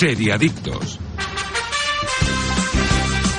Seriadictos.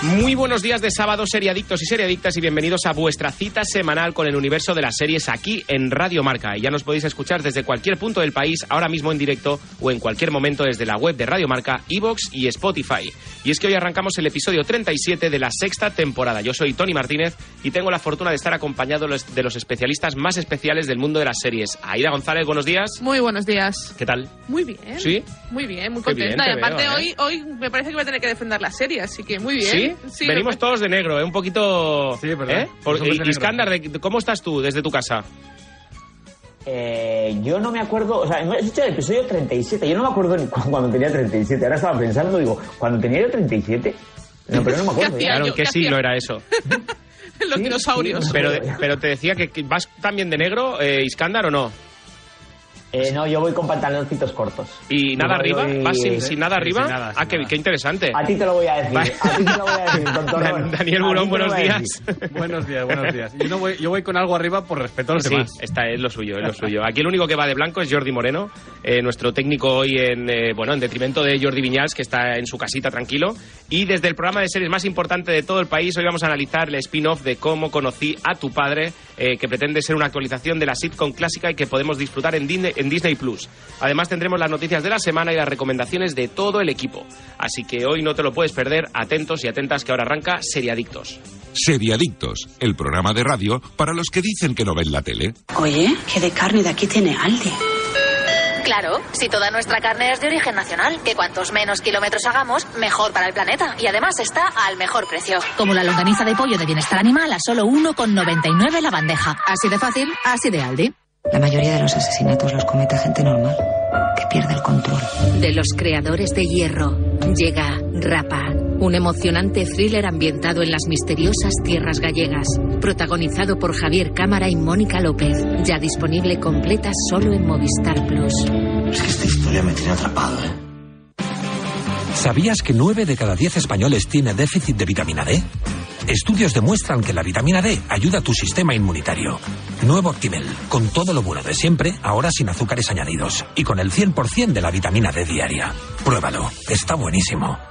Muy buenos días de sábado, seriadictos y seriadictas, y bienvenidos a vuestra cita semanal con el universo de las series aquí en Radio Marca. Y ya nos podéis escuchar desde cualquier punto del país, ahora mismo en directo o en cualquier momento desde la web de Radio Marca, Evox y Spotify. Y es que hoy arrancamos el episodio 37 de la sexta temporada. Yo soy Tony Martínez y tengo la fortuna de estar acompañado de los especialistas más especiales del mundo de las series. Aida González, buenos días. Muy buenos días. ¿Qué tal? Muy bien. ¿Sí? Muy bien, muy bien, contenta. te y aparte, veo, ¿eh? hoy, hoy me parece que voy a tener que defender la serie, así que muy bien. ¿Sí? Sí, Venimos todos de negro, ¿eh? Un poquito... Sí, ¿verdad? ¿eh? Por- Los hombres de negro. Iskandar, ¿de- ¿cómo estás tú desde tu casa? Eh, yo no me acuerdo, o sea, hemos hecho el episodio 37, yo no me acuerdo ni cu- cuando tenía 37, ahora estaba pensando, digo, cuando tenía yo 37, no, pero no me acuerdo. ¿Qué ¿eh? Claro, yo- ¿en qué ¿qué siglo era eso? Los Sí, dinosaurios. sí. Pero, pero te decía que, que vas también de negro, eh, Iskandar, ¿o no? Eh, no, yo voy con pantaloncitos cortos. ¿Y nada Yo arriba? voy- ¿Vas sin, sin nada arriba? sin nada, ah, qué, interesante. A ti te lo voy a decir, Vale. a ti te lo voy a decir, tontorrón. Daniel Burón, buenos días. buenos días, buenos días. Yo, no voy, yo voy con algo arriba por respeto a los Sí, demás. esta es lo suyo, es lo suyo. Aquí el único que va de blanco es Jordi Moreno, eh, nuestro técnico hoy en, eh, bueno, en detrimento de Jordi Viñals, que está en su casita tranquilo. Y desde el programa de series más importante de todo el país, hoy vamos a analizar el spin-off de Cómo conocí a tu padre, eh, que pretende ser una actualización de la sitcom clásica y que podemos disfrutar en Disney, en Disney Plus. Además tendremos las noticias de la semana y las recomendaciones de todo el equipo. Así que hoy no te lo puedes perder, atentos y atentas que ahora arranca Seriadictos. Seriadictos, el programa de radio para los que dicen que no ven la tele. Oye, ¿qué de carne de aquí tiene Aldi? Claro, si toda nuestra carne es de origen nacional, que cuantos menos kilómetros hagamos, mejor para el planeta. Y además está al mejor precio. Como la longaniza de pollo de bienestar animal a solo 1,99 la bandeja. Así de fácil, así de Aldi. La mayoría de los asesinatos los comete gente normal, que pierde el control. De los creadores de Hierro, llega Rapa, un emocionante thriller ambientado en las misteriosas tierras gallegas, protagonizado por Javier Cámara y Mónica López, ya disponible completa solo en Movistar Plus. Es que esta historia me tiene atrapado, ¿eh? ¿Sabías que 9 de cada 10 españoles tiene déficit de vitamina D? Estudios demuestran que la vitamina D ayuda a tu sistema inmunitario. Nuevo Actimel, con todo lo bueno de siempre, ahora sin azúcares añadidos y con el 100% de la vitamina D diaria. Pruébalo, está buenísimo.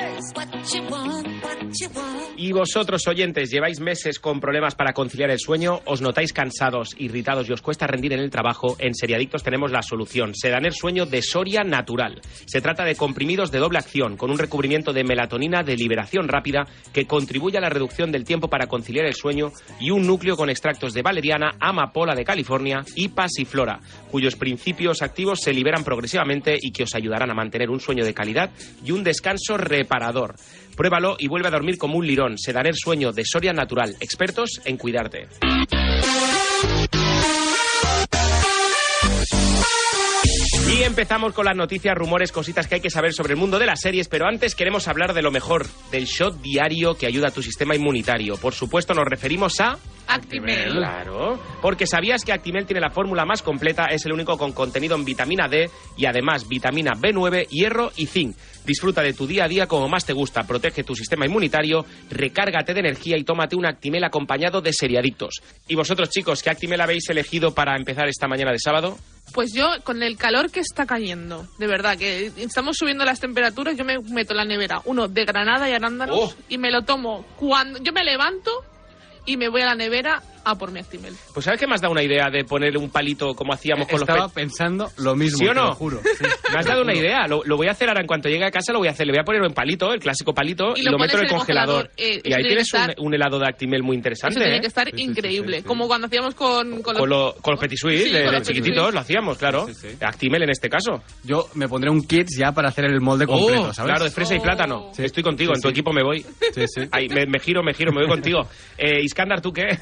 What you want. Y vosotros, oyentes, lleváis meses con problemas para conciliar el sueño, os notáis cansados, irritados y os cuesta rendir en el trabajo, en Seriadictos tenemos la solución. Sedaner Sueño de Soria Natural. Se trata de comprimidos de doble acción, con un recubrimiento de melatonina de liberación rápida que contribuye a la reducción del tiempo para conciliar el sueño y un núcleo con extractos de valeriana, amapola de California y pasiflora, cuyos principios activos se liberan progresivamente y que os ayudarán a mantener un sueño de calidad y un descanso reparador. Pruébalo y vuelve a dormir como un lirón. Sedaner Sueño de Soria Natural. Expertos en cuidarte. Y empezamos con las noticias, rumores, cositas que hay que saber sobre el mundo de las series, pero antes queremos hablar de lo mejor, del shot diario que ayuda a tu sistema inmunitario. Por supuesto, nos referimos a Actimel. Claro, porque sabías que Actimel tiene la fórmula más completa, es el único con contenido en vitamina D y además vitamina B9, hierro y zinc. Disfruta de tu día a día como más te gusta, protege tu sistema inmunitario, recárgate de energía y tómate un Actimel acompañado de seriadictos. ¿Y vosotros chicos, qué Actimel habéis elegido para empezar esta mañana de sábado? Pues yo, con el calor que está cayendo, de verdad, que estamos subiendo las temperaturas, yo me meto en la nevera uno de granada y arándanos Oh. y me lo tomo cuando yo me levanto y me voy a la nevera a por mi Actimel. Pues ¿sabes qué me has dado una idea de ponerle un palito como hacíamos con Estaba los pe- pensando lo mismo, ¿Sí o te no? lo juro. Sí, Me has dado una idea, lo, lo voy a hacer ahora en cuanto llegue a casa, lo voy a hacer, le voy a poner en palito, el clásico palito, y, Y lo lo meto en el congelador. eh, y ahí tiene tienes que estar- un, un helado de Actimel muy interesante. Eso tiene ¿eh? que estar Sí, sí, sí, increíble, sí, sí. como cuando hacíamos con, con los... Con, lo- con los petit suisse, Sí, de, de chiquititos, lo hacíamos, claro. Sí, sí, sí. Actimel en este caso. Yo me pondré un kit ya para hacer el molde completo, Oh, ¿sabes? Claro, de fresa y Oh. plátano. Sí. Estoy contigo, en tu equipo me voy. Sí, sí. Ahí, me, me giro, me giro, me voy contigo. Eh, Iskandar, ¿tú qué?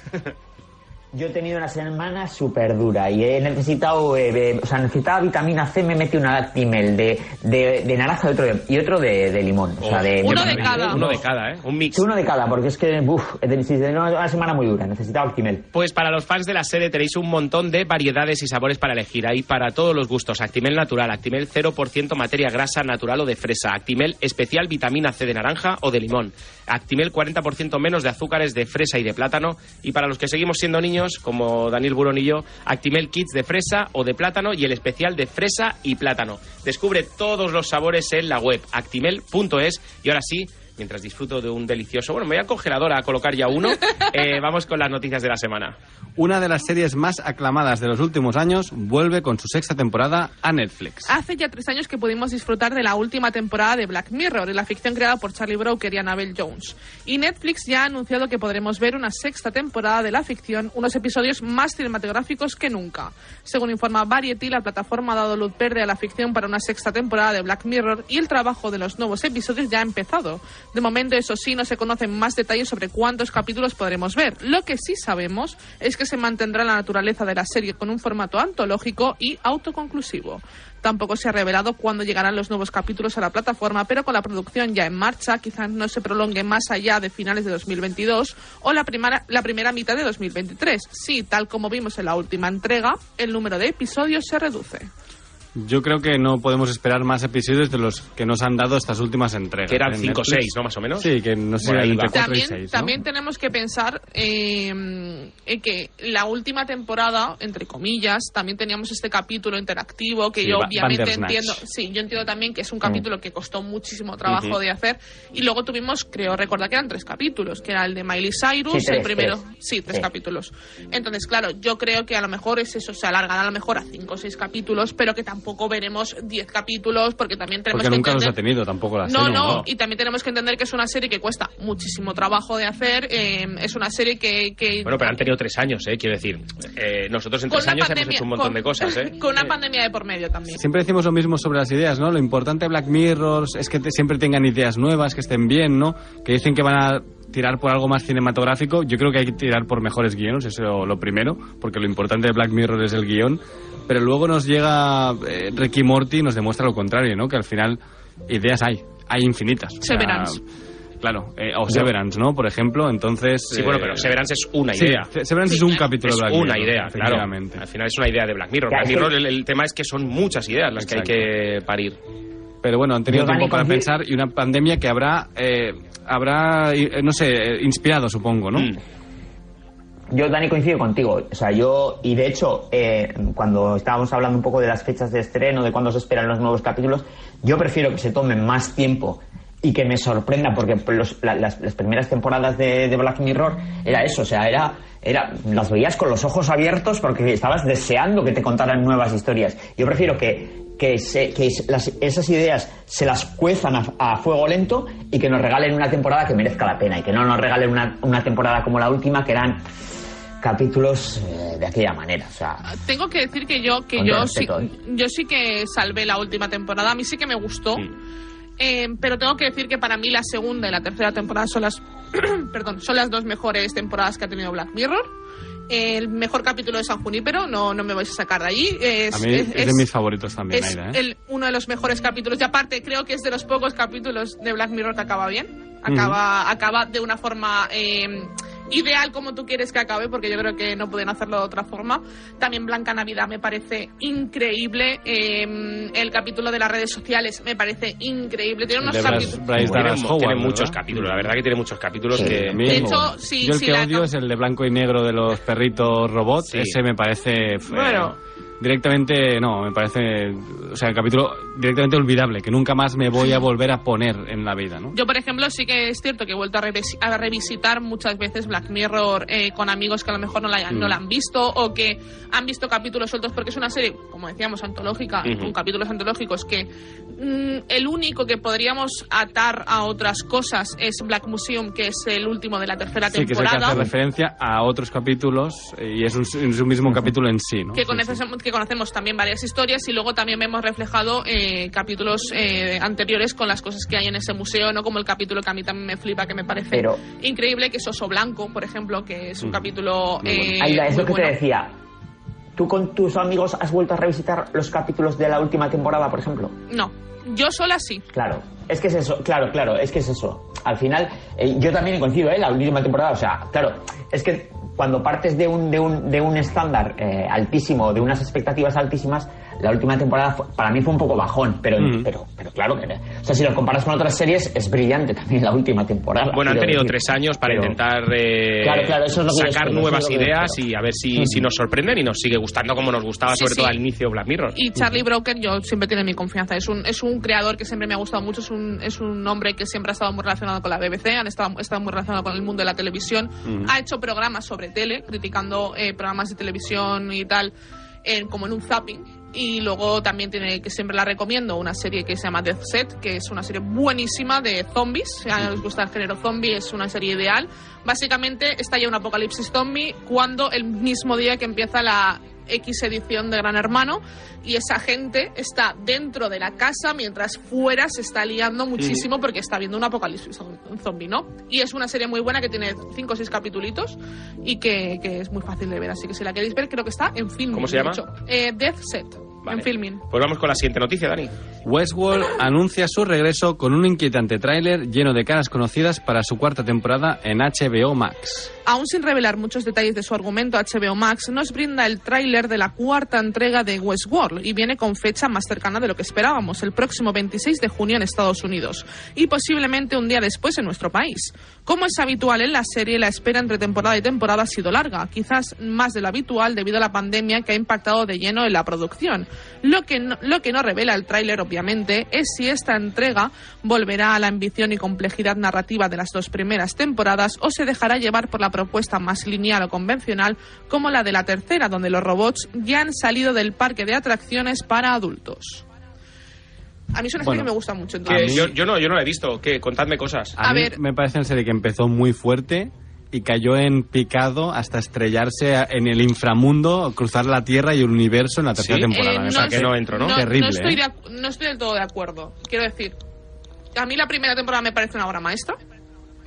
Yo he tenido una semana súper dura y he necesitado, eh, o sea, necesitaba vitamina C, me metí una Actimel de, de, de naranja y otro de, y otro de, de limón. O sea, de, Uno de cada. Uno de cada, ¿eh? Un mix. Sí, uno de cada, porque es que, uff, he tenido una semana muy dura, necesitaba Actimel. Pues para los fans de la serie tenéis un montón de variedades y sabores para elegir. Hay para todos los gustos. Actimel natural, Actimel 0% materia grasa natural o de fresa, Actimel especial vitamina C de naranja o de limón, Actimel 40% menos de azúcares de fresa y de plátano. Y para los que seguimos siendo niños, como Daniel Burón y yo, Actimel Kits de fresa o de plátano y el especial de fresa y plátano. Descubre todos los sabores en la web actimel.es y ahora sí, mientras disfruto de un delicioso... Bueno, me voy al congelador a colocar ya uno. Eh, vamos con las noticias de la semana. Una de las series más aclamadas de los últimos años vuelve con su sexta temporada a Netflix. Hace ya tres años que pudimos disfrutar de la última temporada de Black Mirror, la ficción creada por Charlie Brooker y Annabelle Jones. Y Netflix ya ha anunciado que podremos ver una sexta temporada de la ficción, unos episodios más cinematográficos que nunca. Según informa Variety, la plataforma ha dado luz verde a la ficción para una sexta temporada de Black Mirror y el trabajo de los nuevos episodios ya ha empezado. De momento, eso sí, no se conocen más detalles sobre cuántos capítulos podremos ver. Lo que sí sabemos es que se mantendrá la naturaleza de la serie con un formato antológico y autoconclusivo. Tampoco se ha revelado cuándo llegarán los nuevos capítulos a la plataforma, pero con la producción ya en marcha, quizás no se prolongue más allá de finales de 2022 o la primera, la primera mitad de 2023. Sí, tal como vimos en la última entrega, el número de episodios se reduce. Yo creo que no podemos esperar más episodios de los que nos han dado estas últimas entregas. Que eran en 5 o Netflix. 6, ¿no? Más o menos. Sí, que no sé, ahí entre va. 4 y También, 6. también tenemos que pensar eh, en que la última temporada, entre comillas, también teníamos este capítulo interactivo que Sí, yo obviamente entiendo. Sí, yo entiendo también que es un capítulo que costó muchísimo trabajo Ujú. de hacer. Y luego tuvimos, creo recordar que eran tres capítulos, que era el de Miley Cyrus, Sí, tres, el primero. tres. Sí, tres Sí. capítulos. Entonces, claro, yo creo que a lo mejor es eso, se alargará a lo mejor a cinco o seis capítulos, pero que tampoco veremos diez capítulos, porque también tenemos Porque que nunca los entender- ha tenido tampoco la no, serie. no, y también tenemos que entender que es una serie que cuesta muchísimo trabajo de hacer. eh, es una serie que. que Bueno, pero han tenido tres años, ¿eh? Quiero decir, eh, nosotros en con tres años pandemia- hemos hecho un montón con- de cosas, ¿eh? Con una pandemia de por medio también. Siempre decimos lo mismo sobre las ideas, ¿no? Lo importante de Black Mirror es que te- siempre tengan ideas nuevas, que estén bien, ¿no? Que dicen que van a tirar por algo más cinematográfico. Yo creo que hay que tirar por mejores guiones, eso lo, lo primero, porque lo importante de Black Mirror es el guion. Pero luego nos llega eh, Ricky Morty y nos demuestra lo contrario, ¿no? Que al final ideas hay, hay infinitas. O sea, Severance. Claro, eh, o Severance, ¿no? Por ejemplo, entonces... Sí, bueno, eh, pero Severance es una idea. Se- Severance es un capítulo Es de Black una Mirror, idea, claro. efectivamente. Al final es una idea de Black Mirror. Black Mirror, el, el tema es que son muchas ideas las que hay que parir. Pero bueno, han tenido tiempo para pensar y una pandemia que habrá, eh, habrá eh, no sé, eh, inspirado, supongo, ¿no? Mm. Yo, Dani, coincido contigo. O sea, yo, y de hecho, eh, cuando estábamos hablando un poco de las fechas de estreno, de cuándo se esperan los nuevos capítulos, yo prefiero que se tomen más tiempo y que me sorprenda, porque los- la- las, las primeras temporadas de, de Black Mirror era eso, o sea, era, era, las veías con los ojos abiertos porque estabas deseando que te contaran nuevas historias. Yo prefiero que, que, se- que las- esas ideas se las cuezan a, a fuego lento y que nos regalen una temporada que merezca la pena y que no nos regalen una, una temporada como la última que eran capítulos eh, de aquella manera. O sea, Tengo que decir que yo que yo sí, ¿eh? yo sí que salvé la última temporada. A mí sí que me gustó. Eh, pero tengo que decir que para mí la segunda y la tercera temporada son las perdón, son las dos mejores temporadas que ha tenido Black Mirror. El mejor capítulo de San Junípero, no, no me vais a sacar de allí. Es, A mí es, de mis favoritos también, es Aida, ¿eh? el- uno de los mejores capítulos. Y aparte, creo que es de los pocos capítulos de Black Mirror que acaba bien. Acaba, acaba de una forma eh, ideal como tú quieres que acabe, porque yo creo que no pueden hacerlo de otra forma. También Blanca Navidad me parece increíble. eh, el capítulo de las redes sociales me parece increíble. Tiene unos capítulos. Tiene, muchos capítulos, la verdad que tiene muchos capítulos Sí, que... De hecho, si- Yo el que odio es el de blanco y negro de los perritos robots. Sí. Ese me parece... eh. Directamente, no, me parece... O sea, el capítulo directamente olvidable, que nunca más me voy a volver a poner en la vida, ¿no? Yo, por ejemplo, sí que es cierto que he vuelto a, revis- a revisitar muchas veces Black Mirror eh, con amigos que a lo mejor no la, hayan- no Mm. la han visto o que han visto capítulos sueltos porque es una serie, como decíamos, antológica, con capítulos antológicos que mm, el único que podríamos atar a otras cosas es Black Museum, que es el último de la tercera Sí, es el que temporada. hace referencia a otros capítulos y es un, es un mismo capítulo en sí, ¿no? que con, Sí, sí. Que conocemos también varias historias y luego también vemos reflejado eh, capítulos eh, anteriores con las cosas que hay en ese museo, no como el capítulo que a mí también me flipa, que me parece Pero- increíble, que es Oso Blanco, por ejemplo, que es un capítulo... eh, Aida, es lo que bueno. te decía. ¿Tú con tus amigos has vuelto a revisitar los capítulos de la última temporada, por ejemplo? No, yo sola sí. Claro, es que es eso, claro, claro, es que es eso. Al final, eh, yo también coincido, ¿eh? La última temporada, o sea, claro, es que cuando partes de un, de un, de un estándar eh, altísimo, de unas expectativas altísimas, la última temporada fue- para mí fue un poco bajón, pero, Mm. pero, pero claro que, o sea, si lo comparas con otras series, es brillante también la última temporada. Bueno, han tenido decir. tres años para Pero- intentar eh, Claro, claro, eso es lo que yo sacar espero, nuevas eso es lo que yo ideas y a ver si, si nos sorprenden y nos sigue gustando como nos gustaba, Sí, sobre todo al inicio Black Mirror. Y Charlie Broker yo siempre tiene mi confianza. Es un, es un creador que siempre me ha gustado mucho. Es un, es un hombre que siempre ha estado muy relacionado con la BBC, han estado, ha estado muy relacionado con el mundo de la televisión. Ujú. Ha hecho programas sobre tele, criticando eh, programas de televisión y tal, en- como en un zapping. Y luego también tiene, que siempre la recomiendo, una serie que se llama Death Set, que es una serie buenísima de zombies. Si a os gusta el género zombie, es una serie ideal. Básicamente está ya un apocalipsis zombie cuando el mismo día que empieza la X edición de Gran Hermano y esa gente está dentro de la casa mientras fuera se está liando muchísimo porque está viendo un apocalipsis zom- zombie, ¿no? Y es una serie muy buena que tiene cinco o seis capítulos y que, que es muy fácil de ver, así que si la queréis ver creo que está en Filmin. ¿Cómo se llama? Eh, Death Set, en Filmin. Pues vamos con la siguiente noticia, Dani. Westworld anuncia su regreso con un inquietante tráiler lleno de caras conocidas para su cuarta temporada en HBO Max. Aún sin revelar muchos detalles de su argumento, HBO Max nos brinda el tráiler de la cuarta entrega de Westworld y viene con fecha más cercana de lo que esperábamos, el próximo 26 de junio en Estados Unidos y posiblemente un día después en nuestro país. Como es habitual en la serie, la espera entre temporada y temporada ha sido larga, quizás más de lo habitual debido a la pandemia que ha impactado de lleno en la producción. Lo que no, lo que no revela el tráiler, obviamente, es si esta entrega volverá a la ambición y complejidad narrativa de las dos primeras temporadas o se dejará llevar por la propuesta más lineal o convencional como la de la tercera, donde los robots ya han salido del parque de atracciones para adultos. A mí es una serie Bueno, que me gusta mucho. Entonces- yo, yo no, yo no la he visto. ¿Qué? Contadme cosas. A, A mí ver. me parece una serie que empezó muy fuerte y cayó en picado hasta estrellarse en el inframundo, cruzar la Tierra y el universo en la tercera ¿Sí? temporada. Eh, Me no parece que no entro, ¿no? Terrible. No estoy, ¿eh? de no estoy del todo de acuerdo. Quiero decir, a mí la primera temporada me parece una obra maestra.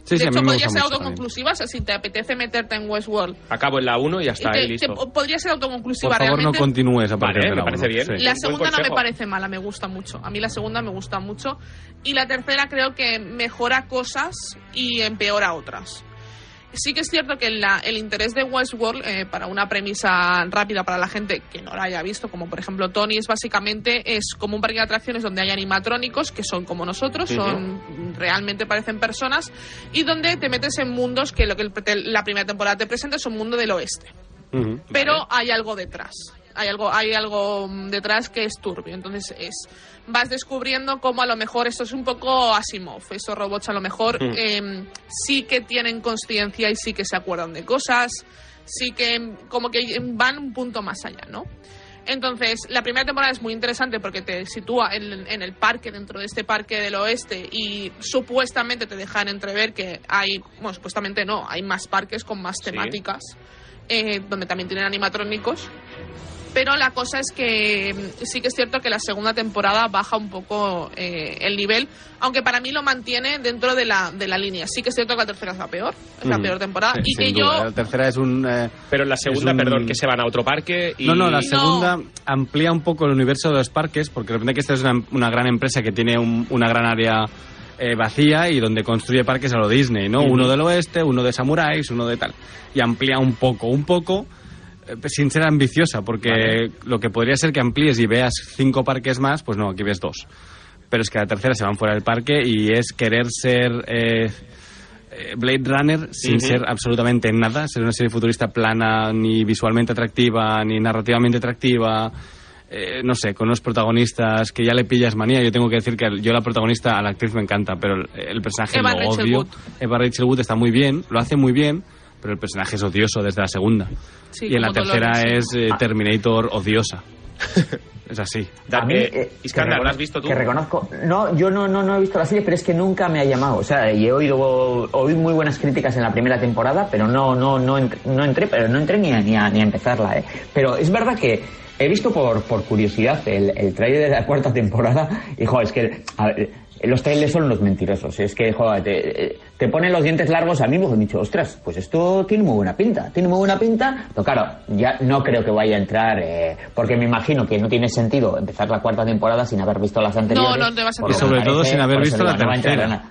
Sí, sí, de a mí hecho, me podría ser autoconclusiva. O sea, si te apetece meterte en Westworld, Acabo en la 1 y ya está, te- ahí te- listo. podría ser autoconclusiva. Por favor, no realmente. continúes a partir Vale, de me la parece uno. bien. Sí. La segunda no me parece mala, me gusta mucho. A mí la segunda me gusta mucho. Y la tercera creo que mejora cosas y empeora otras. Sí que es cierto que la- el interés de Westworld, eh, para una premisa rápida para la gente que no la haya visto, como por ejemplo Tony, es básicamente es como un parque de atracciones donde hay animatrónicos que son como nosotros, son realmente parecen personas, y donde te metes en mundos que lo que el- te- la primera temporada te presenta es un mundo del oeste. Pero hay algo detrás. Hay algo, hay algo mm, detrás que es turbio. Entonces es vas descubriendo cómo a lo mejor esto es un poco Asimov. Esos robots a lo mejor Mm. em, sí que tienen conciencia y sí que se acuerdan de cosas, sí que em, como que van un punto más allá, ¿no? Entonces, la primera temporada es muy interesante porque te sitúa en, en el parque, dentro de este parque del oeste, y supuestamente te dejan entrever que hay, bueno, supuestamente no, hay más parques con más temáticas, eh, donde también tienen animatrónicos. Pero la cosa es que mm, sí que es cierto que la segunda temporada baja un poco eh, el nivel, aunque para mí lo mantiene dentro de la, de la línea. Sí que es cierto que la tercera es la peor, es la peor temporada, Sí, y que duda. yo La tercera es un... eh, Pero la segunda, un- perdón, que se van a otro parque y... No, no, la segunda amplía un poco el universo de los parques, porque de repente que esta es una, una gran empresa que tiene un- una gran área eh, vacía y donde construye parques a lo Disney, ¿no? Uno del oeste, uno de samuráis, uno de tal. Y amplía un poco, un poco, sin ser ambiciosa, porque lo que podría ser que amplíes y veas cinco parques más, pues no, aquí ves dos. Pero es que la tercera se van fuera del parque y es querer ser... eh, eh, Blade Runner sin ser absolutamente nada, ser una serie futurista plana, ni visualmente atractiva, ni narrativamente atractiva. eh, no sé, con unos protagonistas que ya le pillas manía. Yo tengo que decir que yo la protagonista, a la actriz me encanta, pero el, el personaje Eva lo Rachel odio. Wood. Eva Rachel Wood está muy bien, lo hace muy bien, pero el personaje es odioso desde la segunda. Sí, y en la tercera Dolores, es eh, Terminator odiosa. es así. A mí, eh, Iskandar, que ¿la has visto tú? Que reconozco. No, yo no, no, no he visto la serie, pero es que nunca me ha llamado. O sea, y he oído oí muy buenas críticas en la primera temporada, pero no, no, no, entré, no entré, pero no entré ni a, ni a, ni a empezarla, ¿eh? Pero es verdad que he visto por, por curiosidad el, el trailer de la cuarta temporada y, joder, es que a ver, los trailers son los mentirosos. Es que, joder, te, te ponen los dientes largos a mí me he dicho, ostras, pues esto tiene muy buena pinta. Tiene muy buena pinta, pero claro, ya no creo que vaya a entrar, eh, porque me imagino que no tiene sentido empezar la cuarta temporada sin haber visto las anteriores. No, no te vas a Y sobre parece, todo sin haber visto la tercera.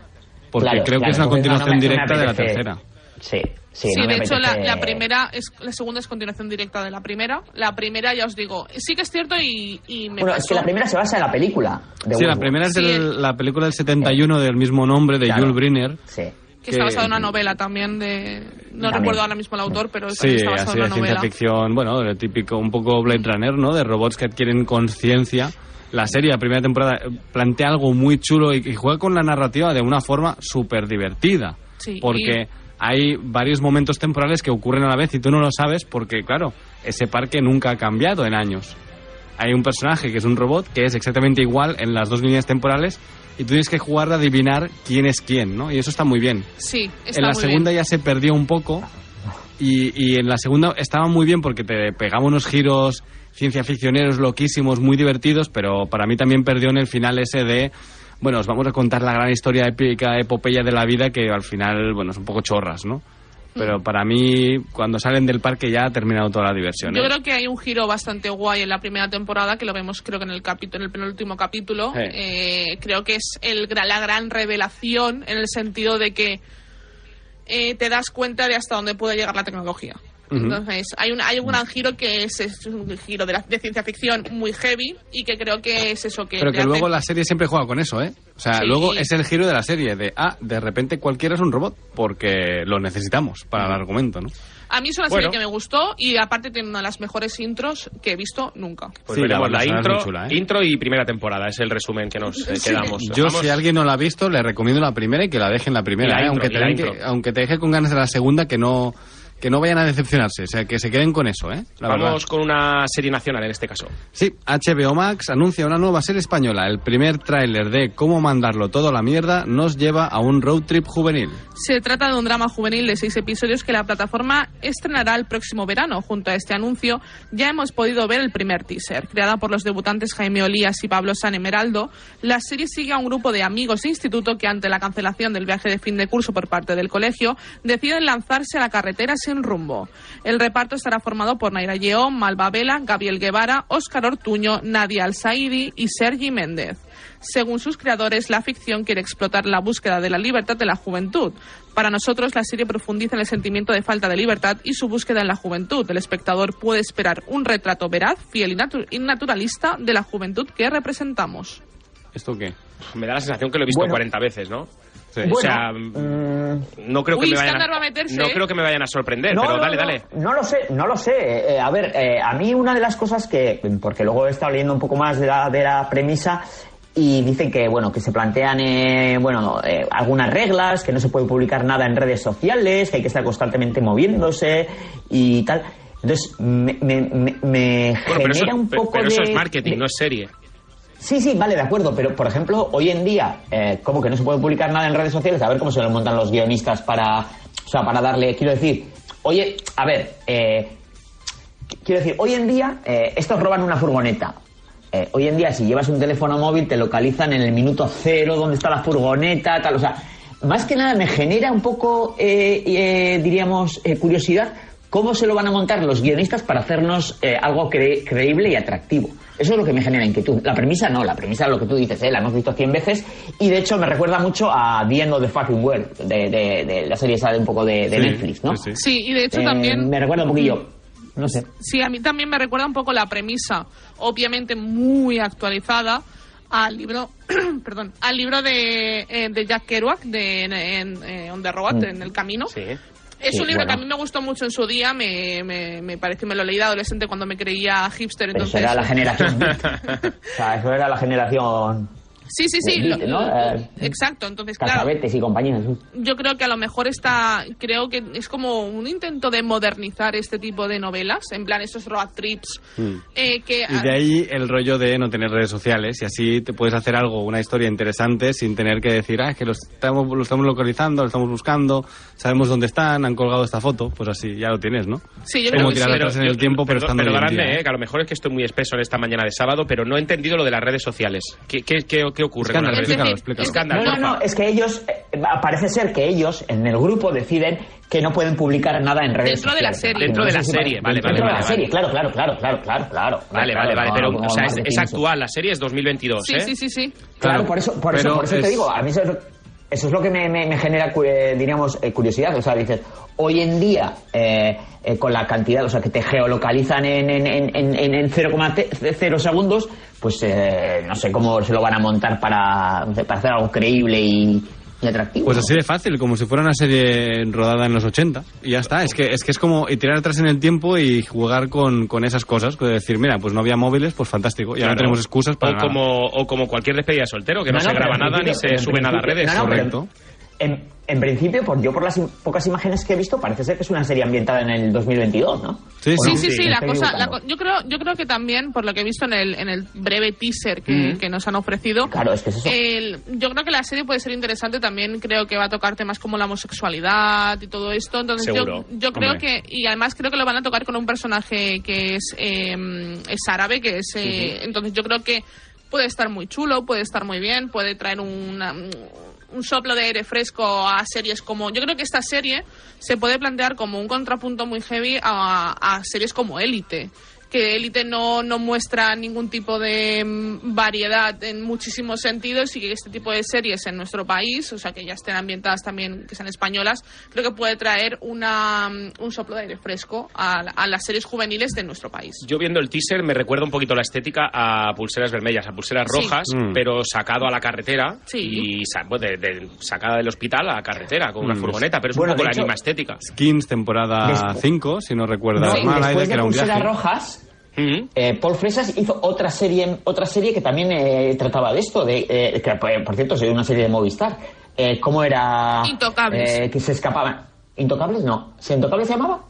Porque Claro, creo que es una continuación me- no me directa de la tercera. Sí, sí. Sí, no de hecho, la, apetece- la primera es la segunda es continuación directa de la primera. La primera, ya os digo, sí que es cierto y, y me Bueno, pasó. es que la primera se basa en la película. De Sí, la Westworld. primera es Sí, del- la película del 71 del mismo nombre, de Claro. Jules Briner. Sí. que está basada en una novela también de... No También. recuerdo ahora mismo el autor, pero Sí, está basada así en una ciencia novela. ficción, bueno, el típico, un poco Blade Runner, ¿no? De robots que adquieren conciencia. La serie, la primera temporada, plantea algo muy chulo y, y juega con la narrativa de una forma súper divertida. Sí, porque hay varios momentos temporales que ocurren a la vez y tú no lo sabes porque, claro, ese parque nunca ha cambiado en años. Hay un personaje que es un robot que es exactamente igual en las dos líneas temporales y tú tienes que jugar a adivinar quién es quién, ¿no? Y eso está muy bien. Sí, está en la muy segunda bien. ya se perdió un poco y, y en la segunda estaba muy bien porque te pegaba unos giros ciencia ficcioneros loquísimos, muy divertidos, pero para mí también perdió en el final ese de, bueno, os vamos a contar la gran historia épica, epopeya de la vida que al final, bueno, es un poco chorras, ¿no? Pero Mm. para mí, cuando salen del parque ya ha terminado toda la diversión. Yo ¿eh? creo que hay un giro bastante guay en la primera temporada, que lo vemos creo que en el capítulo, en el penúltimo capítulo. Sí. Eh, creo que es el, la gran revelación en el sentido de que eh, te das cuenta de hasta dónde puede llegar la tecnología. Entonces, hay un, hay un gran giro que es, es un giro de, la, de ciencia ficción muy heavy y que creo que es eso que... Pero que hace- luego la serie siempre juega con eso, ¿eh? O sea, Sí. luego es el giro de la serie de, ah, de repente cualquiera es un robot porque lo necesitamos para el argumento, ¿no? A mí es una Bueno. serie que me gustó y aparte tiene una de las mejores intros que he visto nunca. Pues Sí, la veremos la, es intro, chula, ¿eh? intro y primera temporada, es el resumen que nos eh, Sí. quedamos. Yo, Vamos- si alguien no la ha visto, le recomiendo la primera y que la deje en la primera. La ¿eh? intro, aunque, te la aunque te deje con ganas de la segunda, que no, que no vayan a decepcionarse. O sea, que se queden con eso, ¿eh? La verdad. Vamos con una serie nacional en este caso. Sí, HBO Max anuncia una nueva serie española. El primer tráiler de Cómo mandarlo todo a la mierda nos lleva a un road trip juvenil. Se trata de un drama juvenil de seis episodios que la plataforma estrenará el próximo verano. Junto a este anuncio ya hemos podido ver el primer teaser. Creada por los debutantes Jaime Olías y Pablo San Emeraldo, la serie sigue a un grupo de amigos de instituto que ante la cancelación del viaje de fin de curso por parte del colegio deciden lanzarse a la carretera sin rumbo. El reparto estará formado por Naira Yeón, Malva Vela, Gabriel Guevara, Óscar Ortuño, Nadia Al-Saidi y Sergi Méndez. Según sus creadores, la ficción quiere explotar la búsqueda de la libertad de la juventud. Para nosotros, la serie profundiza en el sentimiento de falta de libertad y su búsqueda en la juventud. El espectador puede esperar un retrato veraz, fiel y, natu- y naturalista de la juventud que representamos. ¿Esto qué? Me da la sensación que lo he visto Bueno. 40 veces, ¿no? Sí. O sea, Mm, no creo que Uy, me vayan a, meterse, no ¿eh? creo que me vayan a sorprender, No, pero no, dale, dale. No lo sé, no lo sé. Eh, a ver, eh, a mí una de las cosas que, porque luego he estado leyendo un poco más de la, de la premisa y dicen que, bueno, que se plantean, eh, bueno, eh, algunas reglas, que no se puede publicar nada en redes sociales, que hay que estar constantemente moviéndose y tal. Entonces, me, me, me- Bueno, genera eso, un poco pero eso de- es marketing, de- no es serie. Sí, sí, vale, de acuerdo, pero por ejemplo, hoy en día, eh, como que no se puede publicar nada en redes sociales, a ver cómo se lo montan los guionistas para, o sea, para darle, quiero decir, oye, a ver, eh, quiero decir, hoy en día, eh, estos roban una furgoneta. Eh, hoy en día, si llevas un teléfono móvil, te localizan en el minuto cero, dónde está la furgoneta, tal, o sea, más que nada me genera un poco, eh, diríamos, curiosidad, cómo se lo van a montar los guionistas para hacernos eh, algo cre- creíble y atractivo. Eso es lo que me genera inquietud. La premisa no, la premisa es lo que tú dices, ¿eh? la hemos visto 100 veces y de hecho me recuerda mucho a The End of the Fucking World, de, de- de la serie esa de un poco de, de Sí, Netflix, ¿no? sí, sí. Sí, y de hecho Eh, también... Me recuerda un poquillo, no sé. Sí, a mí también me recuerda un poco la premisa, obviamente muy actualizada, al libro, perdón, al libro de, eh, de Jack Kerouac de en, en, eh, On the Road, Mm. en el camino. Sí. Es Sí, un libro que a mí me gustó mucho en su día, me, me, me pareció, me lo leí de adolescente cuando me creía hipster, Pero eso entonces... era la generación. O sea, eso era la generación... Sí, sí, sí. Lo- ¿no? Eh, Exacto, entonces, claro. Y compañía. yo creo que a lo mejor está, creo que es como un intento de modernizar este tipo de novelas, en plan estos road trips, eh, que Y de ahí el rollo de no tener redes sociales y así te puedes hacer algo, una historia interesante sin tener que decir, ah, es que lo estamos, lo estamos localizando, lo estamos buscando, sabemos dónde están, han colgado esta foto, pues así ya lo tienes, ¿no? Sí, yo Como creo que tirar sí. atrás en el tiempo, pero perdón- estando día, ¿eh? eh, que a lo mejor es que estoy muy espeso en esta mañana de sábado, pero no he entendido lo de las redes sociales. ¿Qué, qué, qué, qué ocurre con Escándalo, explícalo, sociales? explícalo. Escándalo, No, no, no, es que ellos, eh, parece ser que ellos en el grupo deciden que no pueden publicar nada en redes Dentro de la sociales. serie. Dentro de la si serie, vale, dentro vale, de la vale. serie, claro, claro, claro, claro, claro, claro. Vale, Claro, vale, vale, no, pero no, o sea, es, actual, la serie es 2022, Sí, ¿eh? sí, sí, sí. Claro, por eso, por eso, por eso te digo, a mí eso es, eso es lo que me, me- me genera, eh, diríamos, eh, curiosidad. O sea, dices, hoy en día, eh, eh, con la cantidad, o sea, que te geolocalizan en, en, en, en, en- en 0,0 segundos, pues no sé cómo se lo van a montar para, para hacer algo creíble y, y atractivo. Pues así de fácil, como si fuera una serie rodada en los 80. Y ya está. Es que es, que es como tirar atrás en el tiempo y jugar con, con esas cosas. con decir, mira, pues no había móviles, pues fantástico. Ya Claro. no tenemos excusas para o nada. como, o como cualquier despedida de soltero, que no, No, no, se graba nada ni se sube nada a redes. no, no, pero- Correcto. En, en principio, por yo por las pocas imágenes que he visto, parece ser que es una serie ambientada en el 2022, ¿no? Sí, ¿O Sí, no? sí, sí, la Estoy cosa, la yo creo, yo creo que también, por lo que he visto en el, en el breve teaser que, que nos han ofrecido, Claro, es que es eso. el- yo creo que la serie puede ser interesante también, creo que va a tocar temas como la homosexualidad y todo esto, entonces yo, Seguro. yo creo Hombre. que, y además creo que lo van a tocar con un personaje que es, eh, es árabe, que es, eh, entonces yo creo que puede estar muy chulo, puede estar muy bien, puede traer una- un soplo de aire fresco a series como... Yo creo que esta serie se puede plantear como un contrapunto muy heavy a, a series como Élite que Élite no, no muestra ningún tipo de mm, variedad en muchísimos sentidos y que este tipo de series en nuestro país, o sea, que ya estén ambientadas también, que sean españolas, creo que puede traer una, mm, un soplo de aire fresco a, a las series juveniles de nuestro país. Yo viendo el teaser me recuerda un poquito la estética a pulseras vermellas, a pulseras rojas, Mm. pero sacado a la carretera Sí. y de- de- sacada del hospital a la carretera con una Mm. furgoneta, pero es Bueno, un poco la hecho- misma estética. Skins, temporada Después- 5, si no recuerdo No, mal, después que de era un Pulseras viaje. Rojas, Mm. eh, Paul Fresas hizo otra serie, otra serie que también eh, trataba de esto, de, eh, que por por cierto es una serie de Movistar. Eh, ¿Cómo era? Intocables. Eh, que se escapaban. ¿Intocables? No. ¿Si Intocables se llamaba?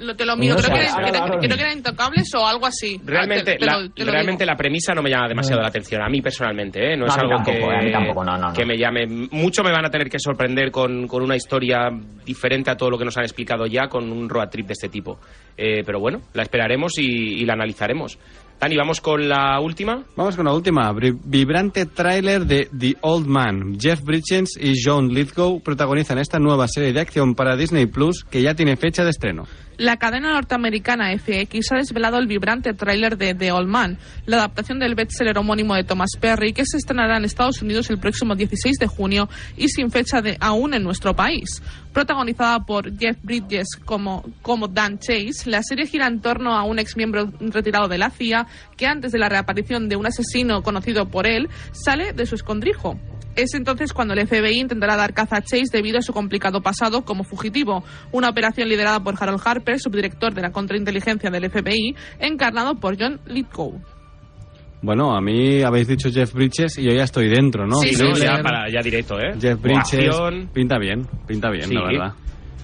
Lo, te lo miro, No creo, que, ahora- creo- ahora- creo que eran intocables o algo así. Realmente, Ah, te- la, lo- te lo realmente digo. la premisa no me llama demasiado la atención, a mí personalmente, ¿eh? No, No, es algo tampoco, que, eh, a mí tampoco, no, no, no. que me llame. Mucho me van a tener que sorprender con, con una historia diferente a todo lo que nos han explicado ya con un road trip de este tipo. Eh, pero bueno, la esperaremos y, y la analizaremos. Dani, vamos con la última. Vamos con la última. Vibrante tráiler de The Old Man. Jeff Bridges y John Lithgow protagonizan esta nueva serie de acción para Disney Plus que ya tiene fecha de estreno. La cadena norteamericana FX ha desvelado el vibrante tráiler de The Old Man, la adaptación del bestseller homónimo de Thomas Perry, que se estrenará en Estados Unidos el próximo 16 de junio y sin fecha de aún en nuestro país. Protagonizada por Jeff Bridges como, como Dan Chase, la serie gira en torno a un ex miembro retirado de la CIA que antes de la reaparición de un asesino conocido por él, sale de su escondrijo. Es entonces cuando el FBI intentará dar caza a Chase debido a su complicado pasado como fugitivo, una operación liderada por Harold Harper, subdirector de la contrainteligencia del FBI, encarnado por John Lithgow. Bueno, a mí habéis dicho Jeff Bridges y yo ya estoy dentro, ¿no? Sí, sí, ya, sí. para, ya directo, ¿eh? Jeff Bridges pinta bien, pinta bien, Sí. la verdad.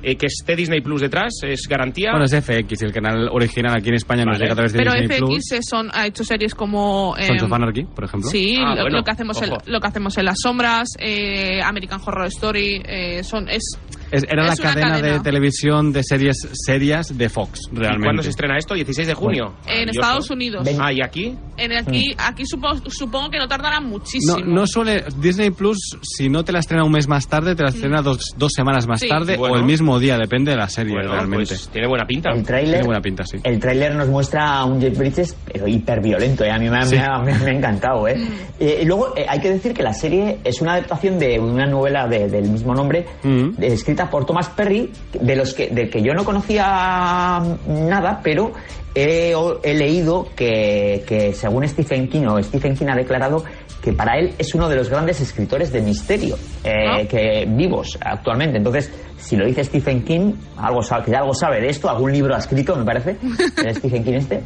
Eh, que esté Disney Plus detrás es garantía. Bueno, es FX, el canal original aquí en España nos Vale. llega a través de Pero Disney Plus. FX eh, son, ha hecho series como... eh, Sons of Anarchy, por ejemplo. Sí, Ah, lo, bueno, lo que hacemos en, lo que hacemos en las sombras, eh, American Horror Story, eh, son es Es- era Es la una cadena, de cadena. televisión de series serias de Fox, ¿Y realmente. cuándo se estrena esto? 16 de junio. en Maravilloso. Estados Unidos. Ah, ¿y aquí? En aquí, aquí supo- supongo que no tardará muchísimo. No, no suele. Disney Plus, si no te la estrena un mes más tarde, te la estrena dos, dos semanas más Sí. tarde Bueno. o el mismo día, depende de la serie, Bueno, realmente. pues tiene buena pinta. El tráiler Tiene buena pinta, sí. El tráiler nos muestra a un Jeff Bridges, pero hiperviolento, ¿eh? a mí me, ha- Sí. me ha, me ha- me ha encantado. ¿eh? Eh, y luego eh, hay que decir que la serie es una adaptación de una novela de- del mismo nombre, Mm. de- escrita por Thomas Perry, de los que, de que yo no conocía nada, pero he, he leído que, que según Stephen King, o Stephen King ha declarado que para él es uno de los grandes escritores de misterio eh, Ah. que vivos actualmente. Entonces, si lo dice Stephen King, algo sabe, que algo sabe de esto, algún libro ha escrito, me parece, Stephen King este,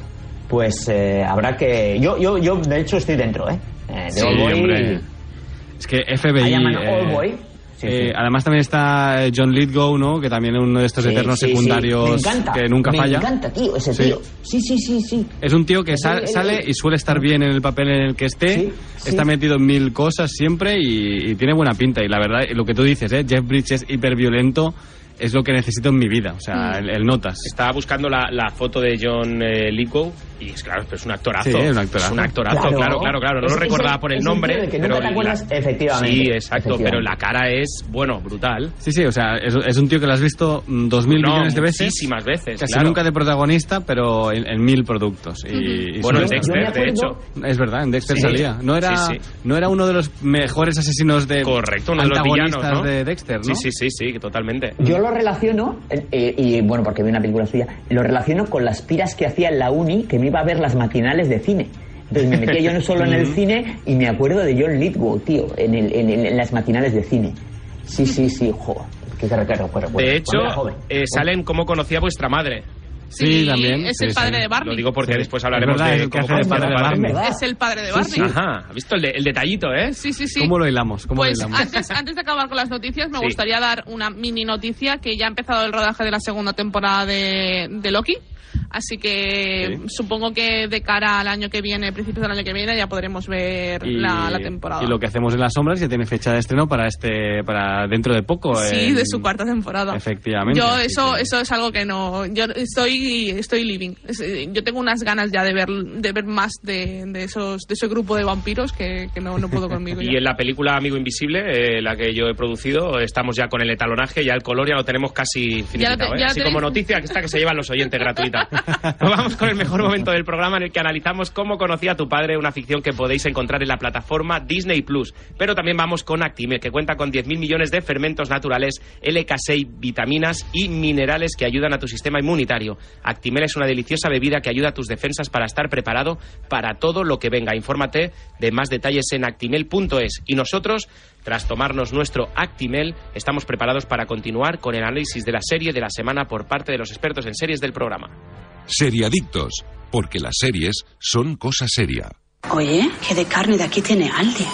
pues eh, habrá que... Yo, yo, yo, de hecho, estoy dentro, ¿eh? Eh, de Sí, hombre. Es que FBI... Eh. Sí, eh, sí. Además también está eh, John Lithgow, ¿no? Que también es uno de estos Sí, eternos secundarios Me encanta, que nunca me falla. encanta, tío, ese Sí. tío. Sí, sí, sí, sí. Es un tío que Es sal- sale y suele estar bien en el papel en el que esté. Sí, sí. Está metido en mil cosas siempre y, y tiene buena pinta. Y la verdad, lo que tú dices, ¿eh? Jeff Bridges hiperviolento es lo que necesito en mi vida. O sea, el, el notas. Estaba buscando la, la foto de John eh, Lithgow y es claro, es un actorazo. Sí, es un actorazo. Es un actorazo, claro, Claro. claro, claro. No Es- lo recordaba por el nombre. que pero nunca te la- acuerdas, efectivamente, Sí, exacto, efectivamente. pero la cara es, bueno, brutal. Sí, sí, o sea, es, es un tío que lo has visto dos mil No, millones de veces. muchísimas veces, Casi claro. nunca de protagonista, pero en, en mil productos. Y, y Bueno, en Dexter, de hecho. Es verdad, en Dexter Sí. salía. No era, Sí, sí. no era uno de los mejores asesinos de. Correcto, uno de los villanos, de Dexter, ¿no? Sí, sí, sí, sí, totalmente. Yo lo relaciono, eh, eh, y bueno, porque vi una película suya, lo relaciono con las piras que hacía en la uni, que me iba a ver las matinales de cine. Entonces me metía yo no solo en el cine y me acuerdo de John Lithgow, tío, en, el- en, el- en las matinales de cine. Sí, sí, sí, jo, qué De hecho, eh, salen cómo conocía vuestra madre. Sí, también, Es sí, el padre sí. de Barney. Lo digo porque Sí. después Es hablaremos verdad, de el cómo conoció padre de Barney. Barney. Es el padre de Sí, Barney. sí. Ajá, ¿has visto el, de- el detallito, eh? Sí, sí, sí. ¿Cómo lo hilamos? ¿Cómo Pues lo hilamos? antes, antes de acabar con las noticias, me Sí. gustaría dar una mini noticia que ya ha empezado el rodaje de la segunda temporada de, de Loki. Así que Sí. supongo que de cara al año que viene, principios del año que viene, ya podremos ver la, la temporada. y lo que hacemos en las sombras ya tiene fecha de estreno para este para dentro de poco. Sí, en- de su cuarta temporada. Efectivamente. Yo sí, eso sí. eso es algo que no yo estoy estoy living. Eh, Yo tengo unas ganas ya de ver de ver más de, de esos de ese grupo de vampiros que, que no, no puedo conmigo. ya. Y en la película Amigo Invisible, eh, la que yo he producido, estamos ya con el etalonaje, ya el color ya lo tenemos casi finiquitado. te- ¿eh? ya Así tenéis- como noticia que está que se llevan los oyentes gratuita. Nos vamos con el mejor momento del programa en el que analizamos cómo conocía a tu padre, una ficción que podéis encontrar en la plataforma Disney Plus. Pero también vamos con Actimel, que cuenta con 10.000 millones de fermentos naturales, LK6, vitaminas y minerales que ayudan a tu sistema inmunitario. Actimel es una deliciosa bebida que ayuda a tus defensas para estar preparado para todo lo que venga. Infórmate de más detalles en actimel.es. Y nosotros, tras tomarnos nuestro Actimel, estamos preparados para continuar con el análisis de la serie de la semana por parte de los expertos en series del programa. Seriadictos, porque las series son cosa seria. Oye, ¿qué de carne de aquí tiene Aldi?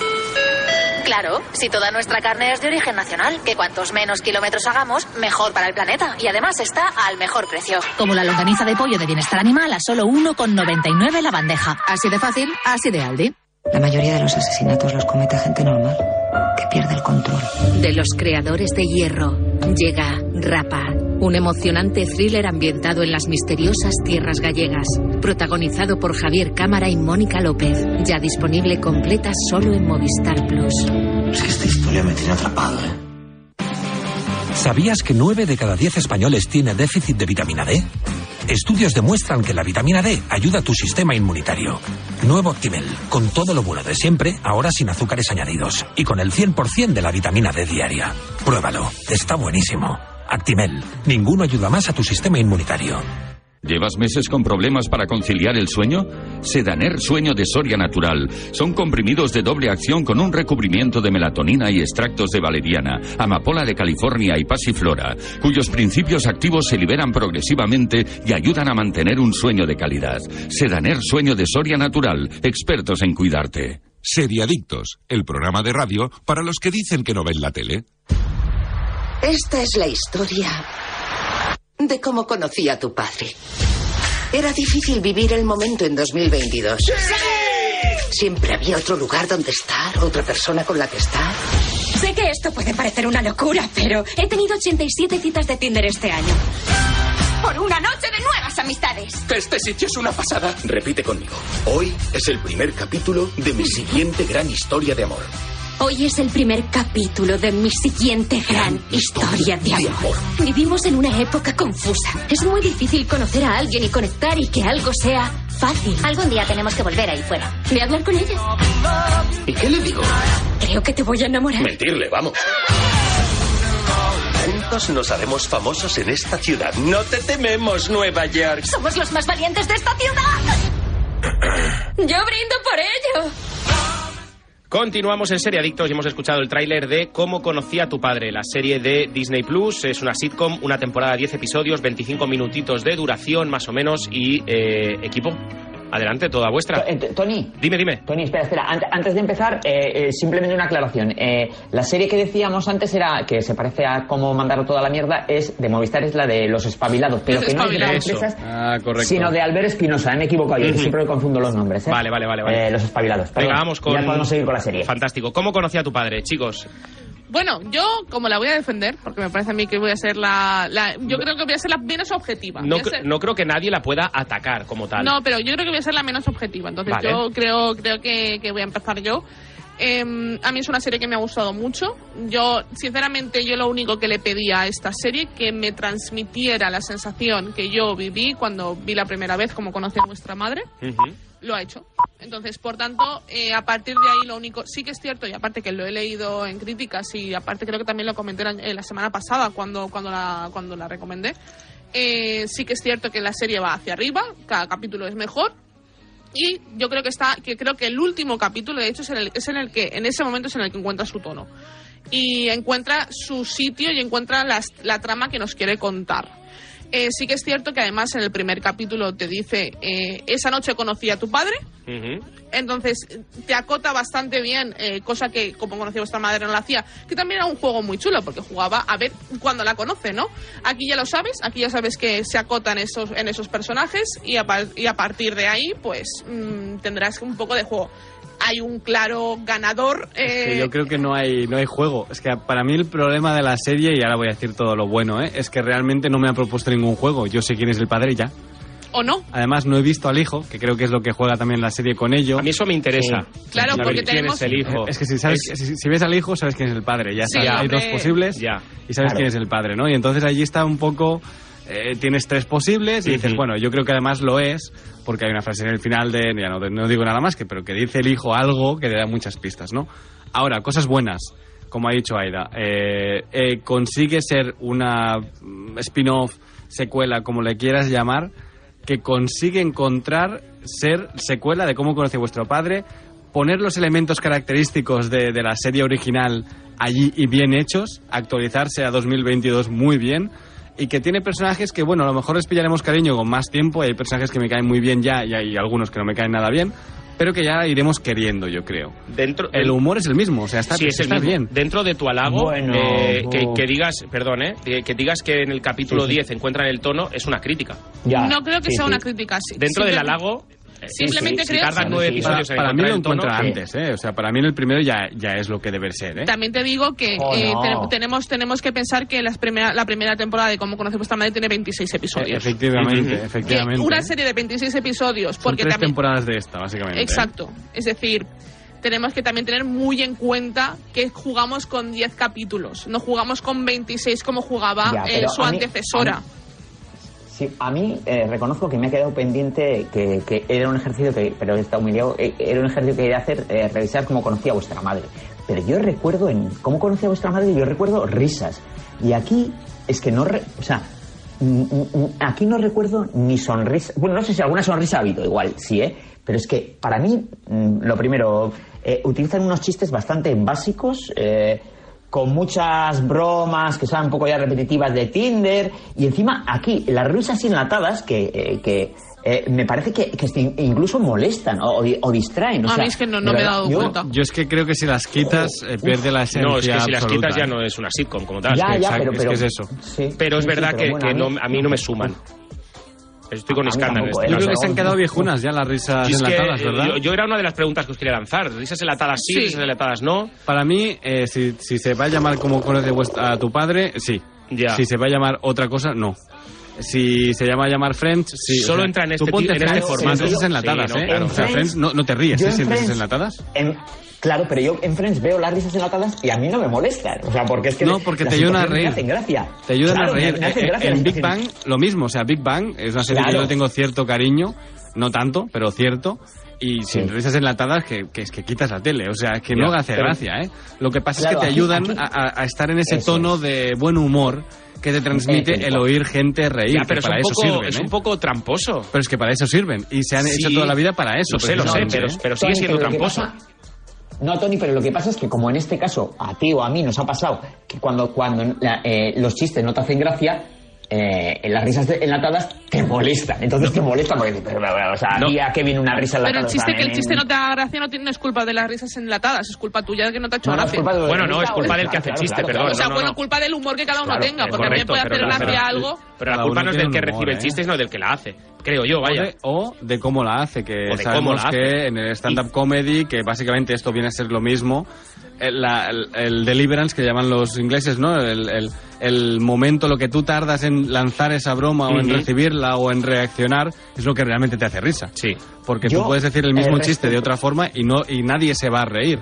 Claro, si toda nuestra carne es de origen nacional, que cuantos menos kilómetros hagamos, mejor para el planeta. Y además está al mejor precio. Como la longaniza de pollo de bienestar animal a solo 1,99 la bandeja. Así de fácil, así de Aldi. La mayoría de los asesinatos los comete gente normal, que pierde el control. De los creadores de Hierro, llega Rapa, un emocionante thriller ambientado en las misteriosas tierras gallegas, protagonizado por Javier Cámara y Mónica López, ya disponible completa solo en Movistar Plus. Es que esta historia me tiene atrapado, ¿eh? ¿Sabías que 9 de cada 10 españoles tiene déficit de vitamina D? Estudios demuestran que la vitamina D ayuda a tu sistema inmunitario. Nuevo Actimel, con todo lo bueno de siempre, ahora sin azúcares añadidos y con el 100% de la vitamina D diaria. Pruébalo, está buenísimo. Actimel, ninguno ayuda más a tu sistema inmunitario. ¿Llevas meses con problemas para conciliar el sueño? Sedaner Sueño de Soria Natural. Son comprimidos de doble acción con un recubrimiento de melatonina y extractos de valeriana, amapola de California y pasiflora, cuyos principios activos se liberan progresivamente y ayudan a mantener un sueño de calidad. Sedaner Sueño de Soria Natural. Expertos en cuidarte. Seriadictos, el programa de radio para los que dicen que no ven la tele. Esta es la historia de cómo conocí a tu padre. Era difícil vivir el momento en 2022. Siempre había otro lugar donde estar, otra persona con la que estar. Sé que esto puede parecer una locura, pero he tenido 87 citas de Tinder este año. Por una noche de nuevas amistades. Este sitio es una pasada. Repite conmigo. Hoy es el primer capítulo de mi siguiente gran historia de amor. Hoy es el primer capítulo de mi siguiente gran historia de amor. Vivimos en una época confusa. Es muy difícil conocer a alguien y conectar y que algo sea fácil. Algún día tenemos que volver ahí fuera. ¿Voy a hablar con ella? ¿Y qué le digo? Creo que te voy a enamorar. Mentirle, vamos. Juntos nos haremos famosos en esta ciudad. No te tememos, Nueva York. Somos los más valientes de esta ciudad. Yo brindo por ello. Continuamos en Serie Adictos y hemos escuchado el tráiler de Cómo conocí a tu padre, la serie de Disney Plus. Es una sitcom, una temporada de 10 episodios, 25 minutitos de duración más o menos y eh, equipo. Adelante, toda vuestra. Tony. Dime, dime. Tony, espera, espera. Ant- antes de empezar, eh, eh, simplemente una aclaración. Eh, la serie que decíamos antes era, que se parece a cómo mandar toda la mierda, es de Movistar, es la de Los Espabilados, pero que no es de las empresas, Ah, sino de Albert Espinosa. Me he equivocado yo, siempre me confundo los nombres. ¿eh? Vale, vale, vale. vale. Eh, los Espabilados. Venga, Perdón. vamos con... Ya podemos seguir con la serie. Fantástico. ¿Cómo conocía a tu padre, chicos? Bueno, yo como la voy a defender, porque me parece a mí que voy a ser la... la- yo creo que voy a ser la menos objetiva. No, ser- no creo que nadie la pueda atacar como tal. No, pero yo creo que voy a ser la menos objetiva. Entonces Vale. yo creo, creo que, que voy a empezar yo. Eh, a mí es una serie que me ha gustado mucho. Yo, sinceramente, yo lo único que le pedía a esta serie que me transmitiera la sensación que yo viví cuando vi la primera vez como conocí a vuestra madre. Lo ha hecho. Entonces, por tanto, eh, a partir de ahí lo único, sí que es cierto, y aparte que lo he leído en críticas y aparte creo que también lo comenté la, eh, la semana pasada cuando, cuando, la, cuando la recomendé, eh, sí que es cierto que la serie va hacia arriba, cada capítulo es mejor. Y yo creo que está, que creo que el último capítulo, de hecho, es en el, es en el que, en ese momento es en el que encuentra su tono. Y encuentra su sitio y encuentra la trama que nos quiere contar. Eh, sí que es cierto que además en el primer capítulo te dice, eh, esa noche conocí a tu padre, entonces te acota bastante bien, eh, cosa que como conocía vuestra madre no la hacía, que también era un juego muy chulo porque jugaba a ver cuando la conoce, ¿no? Aquí ya lo sabes, aquí ya sabes que se acotan esos, en esos personajes y a, par- y a partir de ahí pues mm, tendrás un poco de juego. Hay un claro ganador. eh, Que yo creo que no hay, no hay juego. Es que para mí el problema de la serie, y ahora voy a decir todo lo bueno, ¿eh? es que realmente no me ha propuesto ningún juego. Yo sé quién es el padre ya. ¿O no? Además, no he visto al hijo, que creo que es lo que juega también la serie con ello. A mí eso me interesa. Claro, porque quién tenemos- es el hijo. Es que si, sabes, si, si ves al hijo, sabes quién es el padre. Ya Sí, está. Hay dos posibles Ya. y sabes Claro. quién es el padre, ¿no? Y entonces allí está un poco... eh, tienes tres posibles y dices, bueno, yo creo que además lo es, porque hay una frase en el final de, ya no, no digo nada más, que pero que dice el hijo algo que le da muchas pistas, ¿no? Ahora, cosas buenas, como ha dicho Aida, eh, eh, consigue ser una mm, spin-off, secuela, como le quieras llamar, que consigue encontrar ser secuela de cómo conoce vuestro padre, poner los elementos característicos de, de la serie original allí y bien hechos, actualizarse a 2022 muy bien y que tiene personajes que, bueno, a lo mejor les pillaremos cariño con más tiempo y hay personajes que me caen muy bien ya y hay algunos que no me caen nada bien, pero que ya iremos queriendo, yo creo. Dentro, El humor es el mismo, o sea, está, Sí, es el está mismo. bien. Dentro de tu halago, Bueno, eh, que, oh. que digas, perdón, eh, que que digas que en el capítulo Sí, sí. 10 encuentran el tono, es una crítica. no creo que sea una crítica así. Dentro del halago, Simplemente si, si creo- tardan nueve Sí, episodios Para, mí lo tono, encuentra eh, antes, ¿eh? O sea, para mí en el primero ya, ya es lo que debe ser, ¿eh? También te digo que Oh, eh, no. tenemos, tenemos que pensar que las primera, la primera temporada de Cómo conoce vuestra madre tiene 26 episodios. Efectivamente, Que efectivamente. una serie de 26 episodios, Son porque tres también... temporadas de esta, básicamente. ¿eh? Exacto. Es decir, tenemos que también tener muy en cuenta que jugamos con 10 capítulos, no jugamos con 26 como jugaba Ya, eh, su a mí- antecesora. a Sí, a mí eh, reconozco que me ha quedado pendiente que, era un ejercicio que, pero está humillado, eh, era un ejercicio que quería hacer, eh, revisar cómo conocía a vuestra madre. Pero yo recuerdo en cómo conocía a vuestra madre, yo recuerdo risas. Y aquí es que no, re- o sea, aquí no recuerdo ni sonrisa. Bueno, no sé si alguna sonrisa ha habido, igual, sí, ¿eh? Pero es que para mí, mm, lo primero, eh, utilizan unos chistes bastante básicos. eh, con muchas bromas que son un poco ya repetitivas de Tinder y encima aquí las risas enlatadas que, eh, que eh, me parece que, que incluso molestan o, o distraen. O A sea, mí es que no- no me he dado yo- cuenta. Yo es que creo que si las quitas eh, pierde la esencia No, es que si las quitas ya no es una sitcom como tal. Ya, Es que- ya, pero- es pero- que es eso. sí, pero es sí, verdad sí, que, bueno, que a mí- no- a mí no me suman. Estoy con A mí escándalo. este Yo creo que se han quedado viejunas ya las risas es que, enlatadas, ¿verdad? eh, yo, yo era una de las preguntas que os quería lanzar. Risas enlatadas sí, Sí. risas enlatadas no. Para mí, eh, si, si se va a llamar como conoce vuestra- a tu padre, sí. Ya. Si se va a llamar otra cosa, no. Si se llama llamar Friends, sí. Solo entra en tú este en este formato. risas enlatadas, Sí, no, ¿eh? claro. O sea, En Friends, no, no te ríes, ¿eh? en Sin risas enlatadas. en- claro, pero yo en Friends veo las risas enlatadas y a mí no me molestan. O sea, porque es que No, porque te ayudan a reír. Me hacen gracia. Te ayudan Claro, a reír. Me, me hacen Eh, gracia en Big Bang, lo mismo. O sea, Big Bang es una serie que yo tengo cierto cariño, no tanto, pero cierto. Y sin risas enlatadas, que, que es que quitas la tele. O sea, es que no hace pero- gracia, ¿eh? Lo que pasa Claro, es que te ayudan aquí- a, a- a estar en ese Eso tono de buen humor que te transmite Eh, el oír gente reír. Ya, que pero es para un, eso poco, sirven, es ¿eh? un poco tramposo. Pero es que para eso sirven. Y se han Sí, hecho toda la vida para eso. Lo sé, lo sé, pero, ¿eh? pero sigue siendo tramposo. No, Tony, pero lo que pasa es que como en este caso a ti o a mí nos ha pasado que cuando, cuando la- eh, los chistes no te hacen gracia, eh, las risas de- enlatadas te molesta. Entonces te molesta porque, pero, pero, o sea, No. aquí a que viene una risa en la Pero el chiste o que el en- chiste no te haga gracia no, tiene, no es culpa de las risas enlatadas, es culpa tuya de que no te ha hecho No, no, es gracia. culpa de- Bueno, no, es culpa Claro, del que hace claro, chiste, claro, perdón. claro. o sea, no, no, bueno, no. culpa del humor que cada uno Claro, tenga, porque correcto, puede pero hacer gracia algo. Pero la culpa no es del que recibe el ¿eh? chiste, sino del que la hace. Creo yo, O vaya. de, o de cómo la hace, que O sabemos cómo la que hace. en el stand-up comedy, que básicamente esto viene a ser lo mismo, el, la- el- el deliverance que llaman los ingleses, ¿no? El, el- el momento, lo que tú tardas en lanzar esa broma o en recibirla o en reaccionar, es lo que realmente te hace risa. Sí. Porque Yo, tú puedes decir el mismo chiste de otra forma y no y nadie se va a reír.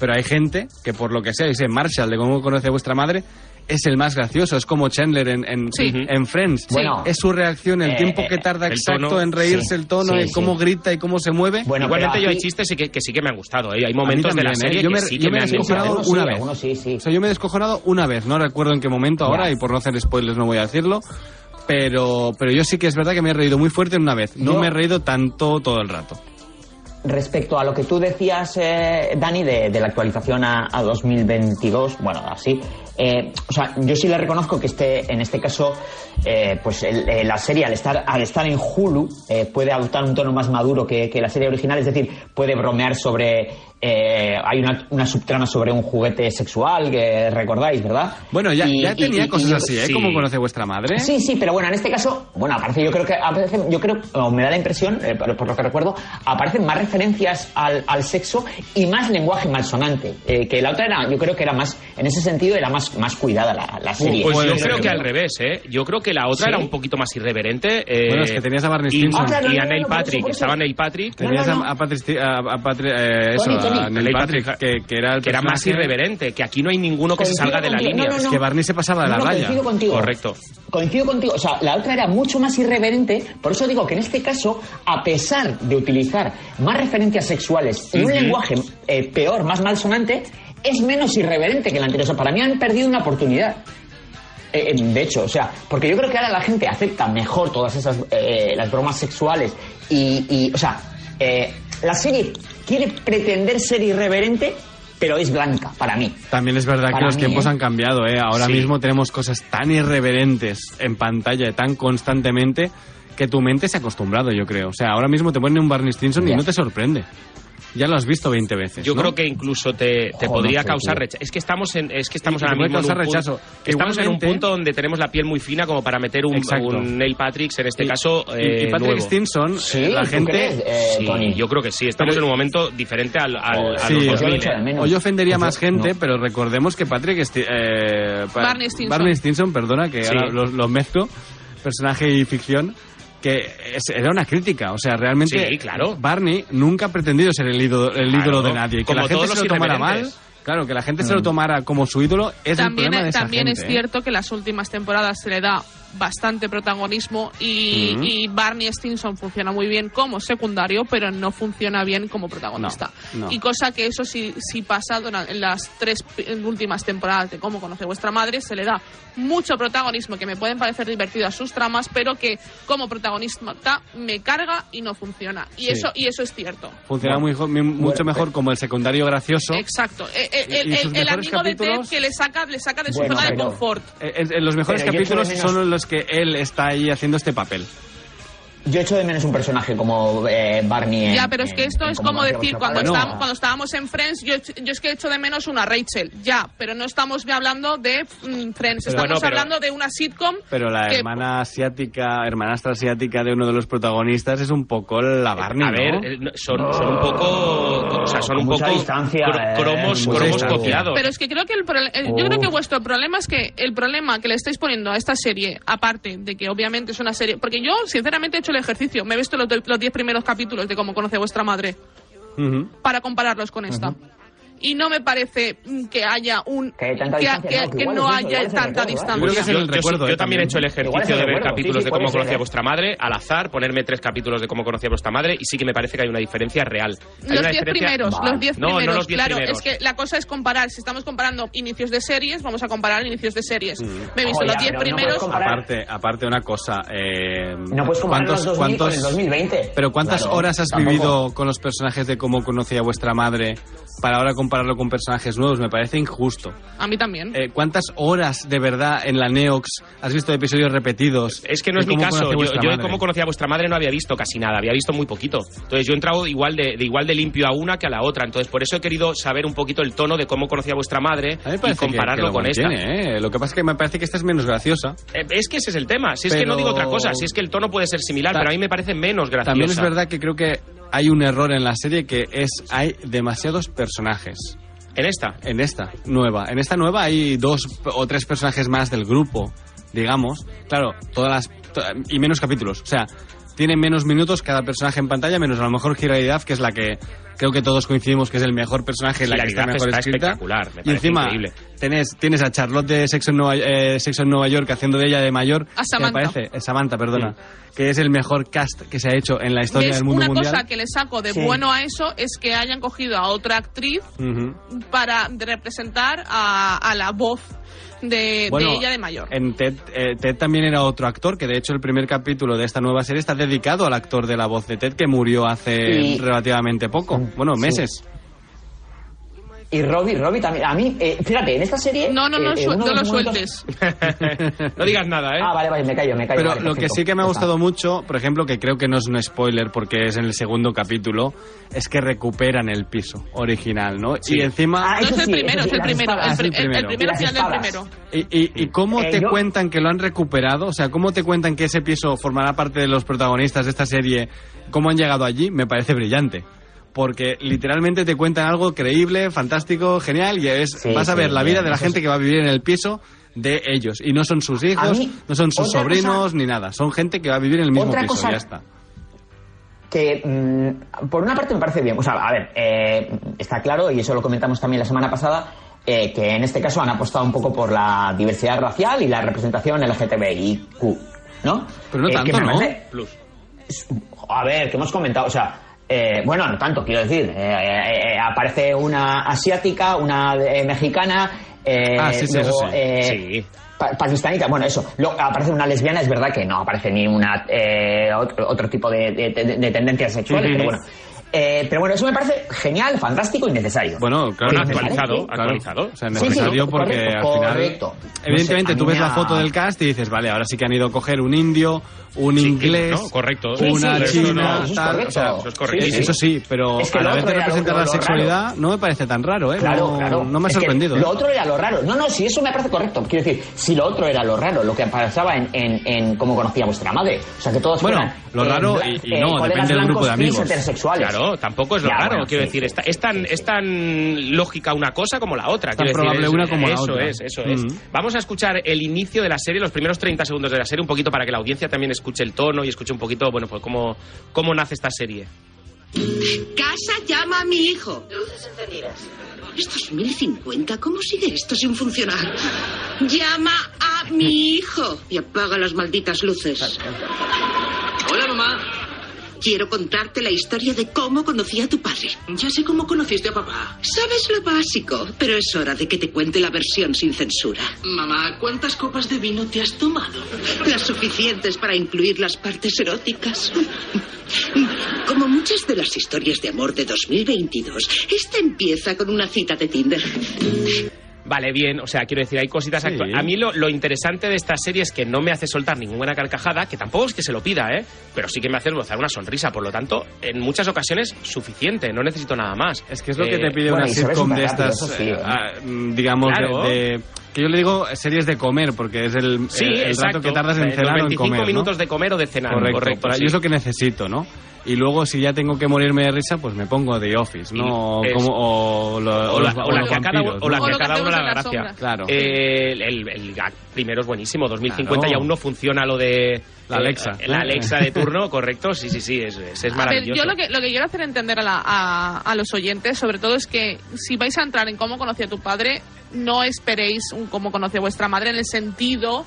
Pero hay gente que por lo que sea, dice Marshall, de cómo conoce a vuestra madre, es el más gracioso. Es como Chandler en, en, Sí. en Friends. Bueno, es su reacción, el eh, tiempo eh, que tarda exacto tono. en reírse, Sí, el tono, sí, en sí. cómo grita y cómo se mueve. Bueno, Igualmente yo hay chistes que, que sí que me han gustado. ¿eh? Hay momentos de la también, ¿eh? serie Yo me- que sí yo que me me han he descojonado una vez. algunos sí, sí. O sea, yo me he descojonado una vez, no recuerdo en qué momento ahora y por no hacer spoilers no voy a decirlo. Pero, pero yo sí que es verdad que me he reído muy fuerte en una vez. No Yo- me he reído tanto todo el rato. Respecto a lo que tú decías, eh, Dani, de, la actualización a, a 2022, bueno, así, eh, o sea, yo sí le reconozco que este, en este caso, eh, pues eh, la serie al estar, al estar en Hulu puede adoptar un tono más maduro que la serie original, es decir, puede bromear sobre, eh, hay una, una subtrama sobre un juguete sexual, que recordáis, ¿verdad? Bueno, ya, Y- ya y- tenía y- cosas y- así, ¿eh? sí. ¿Cómo conoce vuestra madre? Sí, sí, pero bueno, en este caso, bueno, aparece, yo creo que, aparece, yo creo, o me da la impresión, eh, por, por lo que recuerdo, aparecen más referencias al, al sexo y más lenguaje malsonante. eh, que la otra era, yo creo que era más, en ese sentido, era más, más cuidada la, la serie. Pues yo creo que al revés, ¿eh? Yo creo que la otra ¿Sí? era un poquito más irreverente. eh, Bueno, es que tenías a Barney y, Stinson. Ah, claro, y no, a Neil Patrick. Estaba Neil Patrick, Tenías No, no, a, a Patrick, Patrick, Patrick. que, que era el que era más irreverente, que aquí no hay ninguno que se salga de la contigo, línea. no, no, Es que Barney se pasaba de la raya. coincido contigo. Correcto. Coincido contigo. O sea, la otra era mucho más irreverente. Por eso digo que en este caso, a pesar de utilizar más referencias sexuales y un lenguaje eh, peor, más malsonante, es menos irreverente que el anterior. O sea, para mí han perdido una oportunidad. Eh, eh, de hecho, o sea, porque yo creo que ahora la gente acepta mejor todas esas eh, las bromas sexuales y, y, o sea, eh, la serie quiere pretender ser irreverente, pero es blanca para mí. También es verdad que los mí, tiempos ¿eh? han cambiado, ¿eh? Ahora Sí. mismo tenemos cosas tan irreverentes en pantalla tan constantemente que tu mente se ha acostumbrado, yo creo. O sea, ahora mismo te ponen un Barney Stinson y no te sorprende. Ya lo has visto 20 veces. Yo ¿no? creo que incluso te, te Joder, podría causar rechazo. Es que estamos en, es que estamos ahora mismo en un causar punto- rechazo. estamos en un punto donde tenemos la piel muy fina como para meter un, un Neil Patrick, en este Y- caso, y- eh, y Patrick nuevo. Stinson, Sí, eh, la ¿tú gente... crees, eh, Sí, Tony? yo creo que sí. Estamos Pero- en un momento diferente al, al- a Sí, los yo lo 2000. echo de ¿eh? menos. Hoy ofendería más yo- gente, no. pero recordemos que Patrick Sti- eh, pa- Barney Stinson. Barney Stinson, perdona, que Sí. ahora lo, lo mezclo, personaje y ficción, que es- era una crítica. O sea, realmente Sí, claro. Barney nunca ha pretendido ser el ídolo, el Claro. ídolo de nadie. Que Como la gente se lo tomara mal, claro, que la gente se lo tomara como su ídolo es el también problema de esa también es ¿eh? cierto que las últimas temporadas se le da bastante protagonismo y, Barney Stinson funciona muy bien como secundario, pero no funciona bien como protagonista. No, no. Y cosa que eso sí, sí pasa en las tres últimas temporadas de Cómo conoce vuestra madre, se le da mucho protagonismo que me pueden parecer divertidas sus tramas, pero que como protagonista me carga y no funciona. Y Sí. eso y eso es cierto. Funciona muy mucho mejor como el secundario gracioso. Exacto. Eh, eh, El, amigo de Ted que le saca, le saca de su Bueno, zona de confort. Eh, En, en los mejores capítulos son los que él está ahí haciendo este papel. Yo echo de menos un personaje como eh, Barney. en- Ya, pero es que esto en es como decir, cuando, estábamos, cuando estábamos en Friends, yo, yo es que echo de menos una Rachel, ya, pero no estamos hablando de mm, Friends, Pero estamos bueno, pero- hablando de una sitcom Pero la que- hermana asiática, hermanastra asiática de uno de los protagonistas es un poco la Barney, A ver, ¿no? eh, son, son un poco, o sea, son un mucha poco distancia, cro- eh, cromos, copiados. Pero es que creo que el eh, yo creo que vuestro problema es que el problema que le estáis poniendo a esta serie, aparte de que obviamente es una serie, porque yo sinceramente he hecho el ejercicio, me he visto los los 10 primeros capítulos de cómo conoce vuestra madre. Para compararlos con esta. Y no me parece mm, que haya un Que que, distancia, que- no, que que igual no es eso, haya tanta distancia. Yo creo que es Yo, el yo- recuerdo, yo también he hecho el ejercicio el de ver recuerdo, capítulos sí, sí, de cómo conocía ¿eh? vuestra madre al azar, ponerme tres capítulos de cómo conocía vuestra madre y sí que me parece que hay una diferencia real. Hay Los una 10 diferencia- primeros, los 10 No, no primeros. los 10 claro, primeros. es que la cosa es comparar. Si estamos comparando inicios de series, vamos a comparar inicios de series. Me he visto Joder, los pero 10 no primeros. comparar- Aparte, aparte una cosa, eh, No puedes comparar los 2000 con el 2020. Pero ¿cuántas Claro, horas has tampoco. vivido con los personajes de cómo conocía vuestra madre para ahora compararlos compararlo con personajes nuevos, me parece injusto. A mí también. Eh, ¿Cuántas horas de verdad en la Neox has visto episodios repetidos? Es que no es mi caso. Yo, yo cómo conocía a vuestra madre no había visto casi nada, había visto muy poquito. Entonces yo he entrado igual de, de igual de limpio a una que a la otra. Entonces por eso he querido saber un poquito el tono de cómo conocía a vuestra madre A y que- compararlo que lo con esta. mantiene, ¿eh? Lo que pasa es que me parece que esta es menos graciosa. Eh, Es que ese es el tema. Si es que no digo otra cosa, si es que el tono puede ser similar, Ta- pero a mí me parece menos graciosa. También es verdad que creo que hay un error en la serie que es hay demasiados personajes. ¿En esta? En esta, nueva. En esta nueva hay dos o tres personajes más del grupo, digamos. Claro, todas las... to- y menos capítulos. O sea, tiene menos minutos cada personaje en pantalla, menos a lo mejor Duff, que es la que creo que todos coincidimos que es el mejor personaje, la que Hilary está mejor está escrita. espectacular, me y encima increíble. tienes, tienes a Charlotte de Sexo en, Nueva, eh, Sexo en Nueva York haciendo de ella de mayor. A Samantha. Que me parece, eh, Samantha, perdona. Que es el mejor cast que se ha hecho en la historia ¿Ves? del mundo Una mundial. cosa que le saco de Sí. bueno a eso es que hayan cogido a otra actriz Ujú. para representar a, a la voz de, Bueno, de ella de mayor. En Ted, eh, Ted también era otro actor, que de hecho el primer capítulo de esta nueva serie está dedicado al actor de la voz de Ted, que murió hace Y- relativamente poco, bueno, meses. Y Robbie, Robbie también. A mí, eh, fíjate, en esta serie. No, no, no, eh, no lo momentos- sueltes. no digas nada, ¿eh? Ah, vale, vale, me callo, me callo. Pero vale, lo que sí que me ha gustado está. mucho, por ejemplo, que creo que no es un spoiler porque es en el segundo capítulo, es que recuperan el piso original, ¿no? Sí. Y encima... Ah, No es el sí, primero, es el primero. espadas. El, pri- el el- el primero. Y final del primero. ¿Y, y, y cómo Eh, te yo- cuentan que lo han recuperado? O sea, ¿cómo te cuentan que ese piso formará parte de los protagonistas de esta serie? ¿Cómo han llegado allí? Me parece brillante. Porque literalmente te cuentan algo creíble, fantástico, genial, y es, Sí, vas a sí, ver la bien, vida de la gente que va a vivir en el piso de ellos. Y no son sus hijos, mí, no son sus sobrinos, cosa- ni nada. Son gente que va a vivir en el mismo Otra piso, cosa- ya está. que mm, por una parte me parece bien. O sea, a ver, eh, está claro, y eso lo comentamos también la semana pasada, eh, que en este caso han apostado un poco por la diversidad racial y la representación LGTBIQ, ¿no? Pero no Eh, tanto, ¿no? parece- Plus. A ver, que hemos comentado, o sea, eh, bueno, no tanto, quiero decir, eh, eh, eh, aparece una asiática, una mexicana, eh, Ah, sí, sí, luego, eso sí. eh, Sí. pa- pakistanita, bueno, eso. Luego aparece una lesbiana, es verdad que no aparece ni una eh, otro, otro tipo de, de- de- de tendencias sexuales, pero bueno. Eh, pero bueno, eso me parece genial, fantástico y necesario. Bueno, claro, actualizado, actualizado. O sea, Sí, sí, necesario porque correcto, al final. correcto. Evidentemente, No sé, tú ves la foto del cast y dices, vale, ahora sí que han ido a coger un indio, un Sí, inglés, ¿no? Correcto. Una china, no, eso es tal. correcto. o sea, Eso es correcto. sí, Sí, sí. Eso sí, pero Es que a la vez de representar la sexualidad no me parece tan raro, ¿eh? Claro, no, claro. no me ha Es que sorprendido. Lo ¿eh? otro era lo raro. No, no, si eso me parece correcto. Quiero decir, si lo otro era lo raro, lo que pasaba en, en, en cómo conocía vuestra madre. O sea, que todos Bueno, fueran, lo eh, raro bla- y- y eh, no, depende del grupo de amigos. heterosexuales. Claro, tampoco es lo Ya, raro. bueno, quiero sí, decir, sí. está- es, tan, es tan lógica una cosa como la otra. Tan decir, probable es- una como la eso otra. es, eso es. Mm. Vamos a escuchar el inicio de la serie, los primeros 30 segundos de la serie, un poquito para que la audiencia también escuche el tono y escuche un poquito, bueno, pues cómo, cómo nace esta serie. Casa llama a mi hijo. Esto es 1050. ¿Cómo sigue esto sin funcionar? Llama a mi hijo y apaga las malditas luces. Hola, mamá. Quiero contarte la historia de cómo conocí a tu padre. Ya sé cómo conociste a papá. Sabes lo básico, pero es hora de que te cuente la versión sin censura. Mamá, ¿cuántas copas de vino te has tomado? Las suficientes para incluir las partes eróticas. Como muchas de las historias de amor de 2022, esta empieza con una cita de Tinder. Vale, bien, o sea, quiero decir, hay cositas Sí. actuales. A mí lo, lo interesante de esta serie es que no me hace soltar ninguna carcajada, que tampoco es que se lo pida, ¿eh? Pero sí que me hace esbozar una sonrisa, por lo tanto, en muchas ocasiones, suficiente, no necesito nada más. Es que es lo Eh, que te pide bueno, una y sitcom de estas, sí, eh, ¿eh? digamos, de- Claro. de, Que yo le digo series de comer, porque es el, Sí, el, el rato que tardas en Los cenar o en 25 comer. ¿no? minutos de comer o de cenar. Correcto, correcto, para- sí. yo es lo que necesito, ¿no? Y luego, si ya tengo que morirme de risa, pues me pongo The Office, ¿no? Es- Como, o, lo- o o la, o la que a cada, la ¿no? O que a cada uno le da la gracia. Claro. Eh, el, el- el gag primero es buenísimo, 2050 Claro. y aún no funciona lo de... La eh, Alexa. la Alexa de turno, correcto, sí, sí, sí, es, es, es A ver, maravilloso. yo lo que, lo que quiero hacer entender a, la- a- a los oyentes, sobre todo, es que si vais a entrar en cómo conocí a tu padre, no esperéis un cómo conocí a vuestra madre en el sentido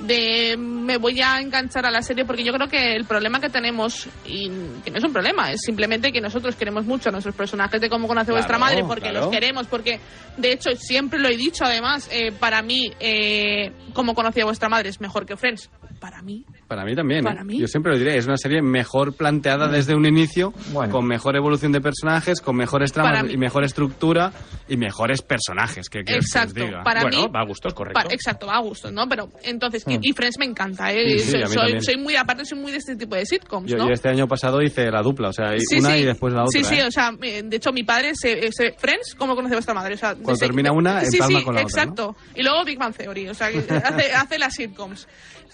de me voy a enganchar a la serie porque yo creo que el problema que tenemos y que no es un problema es simplemente que nosotros queremos mucho a nuestros personajes de cómo conoce vuestra madre porque claro. los queremos porque de hecho siempre lo he dicho además eh, para mí eh, cómo conocí a vuestra madre es mejor que Friends para mí. Para mí también. ¿eh? Para mí. Yo siempre lo diré, es una serie mejor planteada desde un inicio, con mejor evolución de personajes, con mejores Para tramas y mejor estructura y mejores personajes. Que, que Exacto, diga. para bueno, mí- va a gustos, correcto. Pa- exacto, va a gusto, ¿no? Pero entonces, y- Mm. y, Friends me encanta, ¿eh? Sí, sí, soy, a mí soy, soy muy, aparte soy muy de este tipo de sitcoms, Yo, ¿no? yo este año pasado hice la dupla, o sea, Sí, una sí. y después la otra. Sí, sí, ¿eh? o sea, eh, de hecho mi padre se, se- Friends, ¿cómo conoce vuestra madre? O sea, Cuando termina una, sí, empalma sí, con la otra, exacto. Y luego Big Bang Theory, o sea, que hace, hace las sitcoms.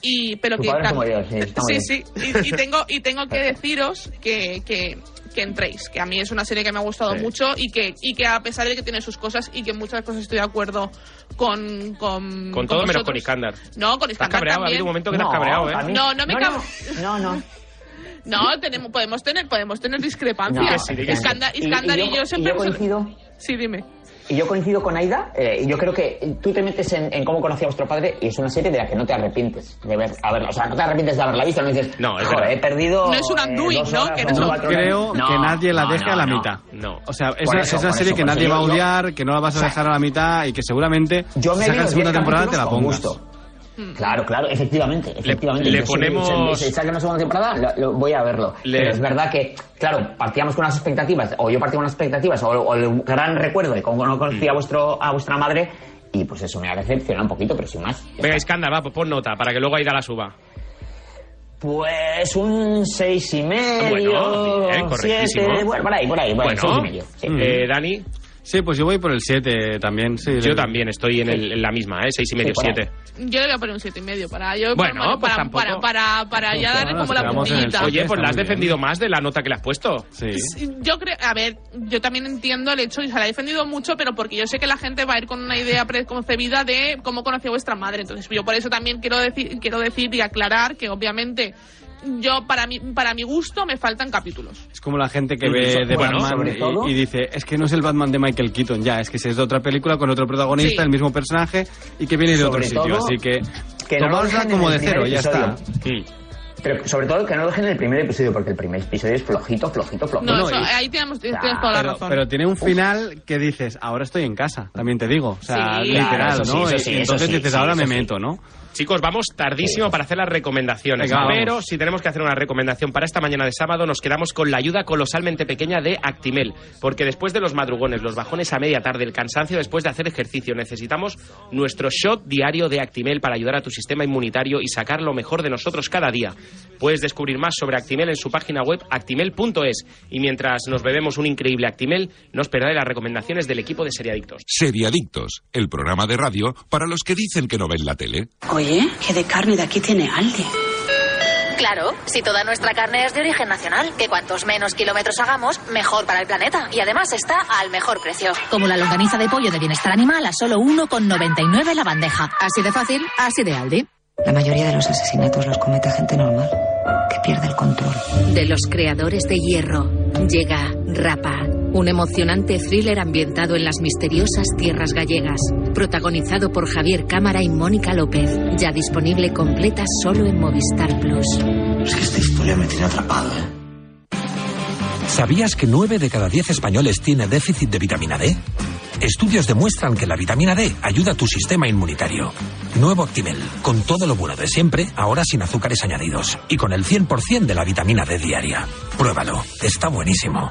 Y, pero Tu que padre es tam- como yo, sí, sí. Y, y tengo, y tengo que deciros que, que, que entréis, que a mí es una serie que me ha gustado Sí. mucho y que, y que a pesar de que tiene sus cosas y que muchas cosas estoy de acuerdo con... Con, Con todo menos con. Iskandar. No, con Estás Iskandar cabreado, ha también. habido un momento que te has cabreado, ¿eh? No, no me No, cab- No, no. no, tenemos, podemos tener, podemos tener discrepancias. No. Iskandar, Y- y Iskandar y, yo- yo y siempre. yo coincido. Sí, dime. Y yo coincido con Aida. eh, yo creo que tú te metes en, en cómo conocí a vuestro padre y es una serie de la que no te arrepientes de ver, a verla. O sea, no te arrepientes de haberla visto. No dices, No, es joder, he perdido. No es un eh, undoing, ¿no? Que no- Creo que nadie la no, deje no, a la no. mitad. No. O sea, es eso, es una serie eso, que nadie va a yo- odiar, que no la vas a dejar a la mitad y que seguramente Yo si me sacan los segunda 10 temporada te la pongas. gusto. Claro, claro, efectivamente, efectivamente. le si- ponemos- Si, si sacan una segunda temporada, lo- lo- voy a verlo. Le- Pero es verdad que, claro, partíamos con unas expectativas, o yo partía con unas expectativas, o, o el gran recuerdo de cómo no conocía a, vuestro, a vuestra madre, y pues eso me ha decepcionado un poquito, pero sin más. Venga, Iskandar, va, pon nota para que luego Aida la suba. Pues un seis y medio, Bueno, bien, siete, bueno, por ahí, por ahí, bueno, Bueno, seis y medio. sí. eh, Dani, Sí, pues yo voy por el 7 también. Sí, yo le- también estoy en, el- en la misma, ¿eh? Seis y medio, por ahí. siete. Yo le voy a poner un siete y medio para yo Bueno, para, pues para, tampoco. para, para, para ya darle como la puntillita. Oye, pues la has bien. defendido más de la nota que le has puesto. Sí. Yo creo, a ver, yo también entiendo el hecho, y se la he defendido mucho, pero porque yo sé que la gente va a ir con una idea preconcebida de cómo conoció vuestra madre. Entonces, yo por eso también quiero decir, quiero decir y aclarar que obviamente yo para mi, para mi gusto me faltan capítulos. Es como la gente que ve de bueno, Batman sobre y- todo- y, dice, es que no es el Batman de Michael Keaton, ya, es que si es de otra película con otro protagonista, Sí. el mismo personaje y que viene de otro Sobre sitio. todo, Así que, que no dejen en como de cero, ya está. Mm. Pero sobre todo que no lo dejen en el primer episodio, porque el primer episodio es flojito, flojito, flojito. No, no, eso- ahí tenemos, tienes toda la Pero, razón. pero tiene un final que dices, ahora estoy en casa, también te digo. O sea, Sí. literal, Claro, eso ¿no? sí, eso Y sí, entonces sí, dices, sí, ahora me sí. meto, ¿no? Chicos, vamos tardísimo para hacer las recomendaciones. Venga, vamos. pero si tenemos que hacer una recomendación para esta mañana de sábado, nos quedamos con la ayuda colosalmente pequeña de Actimel. Porque después de los madrugones, los bajones a media tarde, el cansancio después de hacer ejercicio, necesitamos nuestro shot diario de Actimel para ayudar a tu sistema inmunitario y sacar lo mejor de nosotros cada día. Puedes descubrir más sobre Actimel en su página web actimel.es. Y mientras nos bebemos un increíble Actimel, no os perdáis las recomendaciones del equipo de Seriadictos. Seriadictos, el programa de radio para los que dicen que no ven la tele. Oye, que de carne de aquí tiene Aldi. Claro, si toda nuestra carne es de origen nacional, que cuantos menos kilómetros hagamos, mejor para el planeta. Y además está al mejor precio. Como la longaniza de pollo de bienestar animal a solo 1,99 la bandeja. Así de fácil, así de Aldi. La mayoría de los asesinatos los comete gente normal, que pierde el control. De los creadores de Hierro, llega Rapa, un emocionante thriller ambientado en las misteriosas tierras gallegas, protagonizado por Javier Cámara y Mónica López, ya disponible completa solo en Movistar Plus. Es que esta historia me tiene atrapado, ¿eh? ¿Sabías que 9 de cada 10 españoles tiene déficit de vitamina D? Estudios demuestran que la vitamina D ayuda a tu sistema inmunitario. Nuevo Actimel, con todo lo bueno de siempre, ahora sin azúcares añadidos y con el 100% de la vitamina D diaria. Pruébalo, está buenísimo.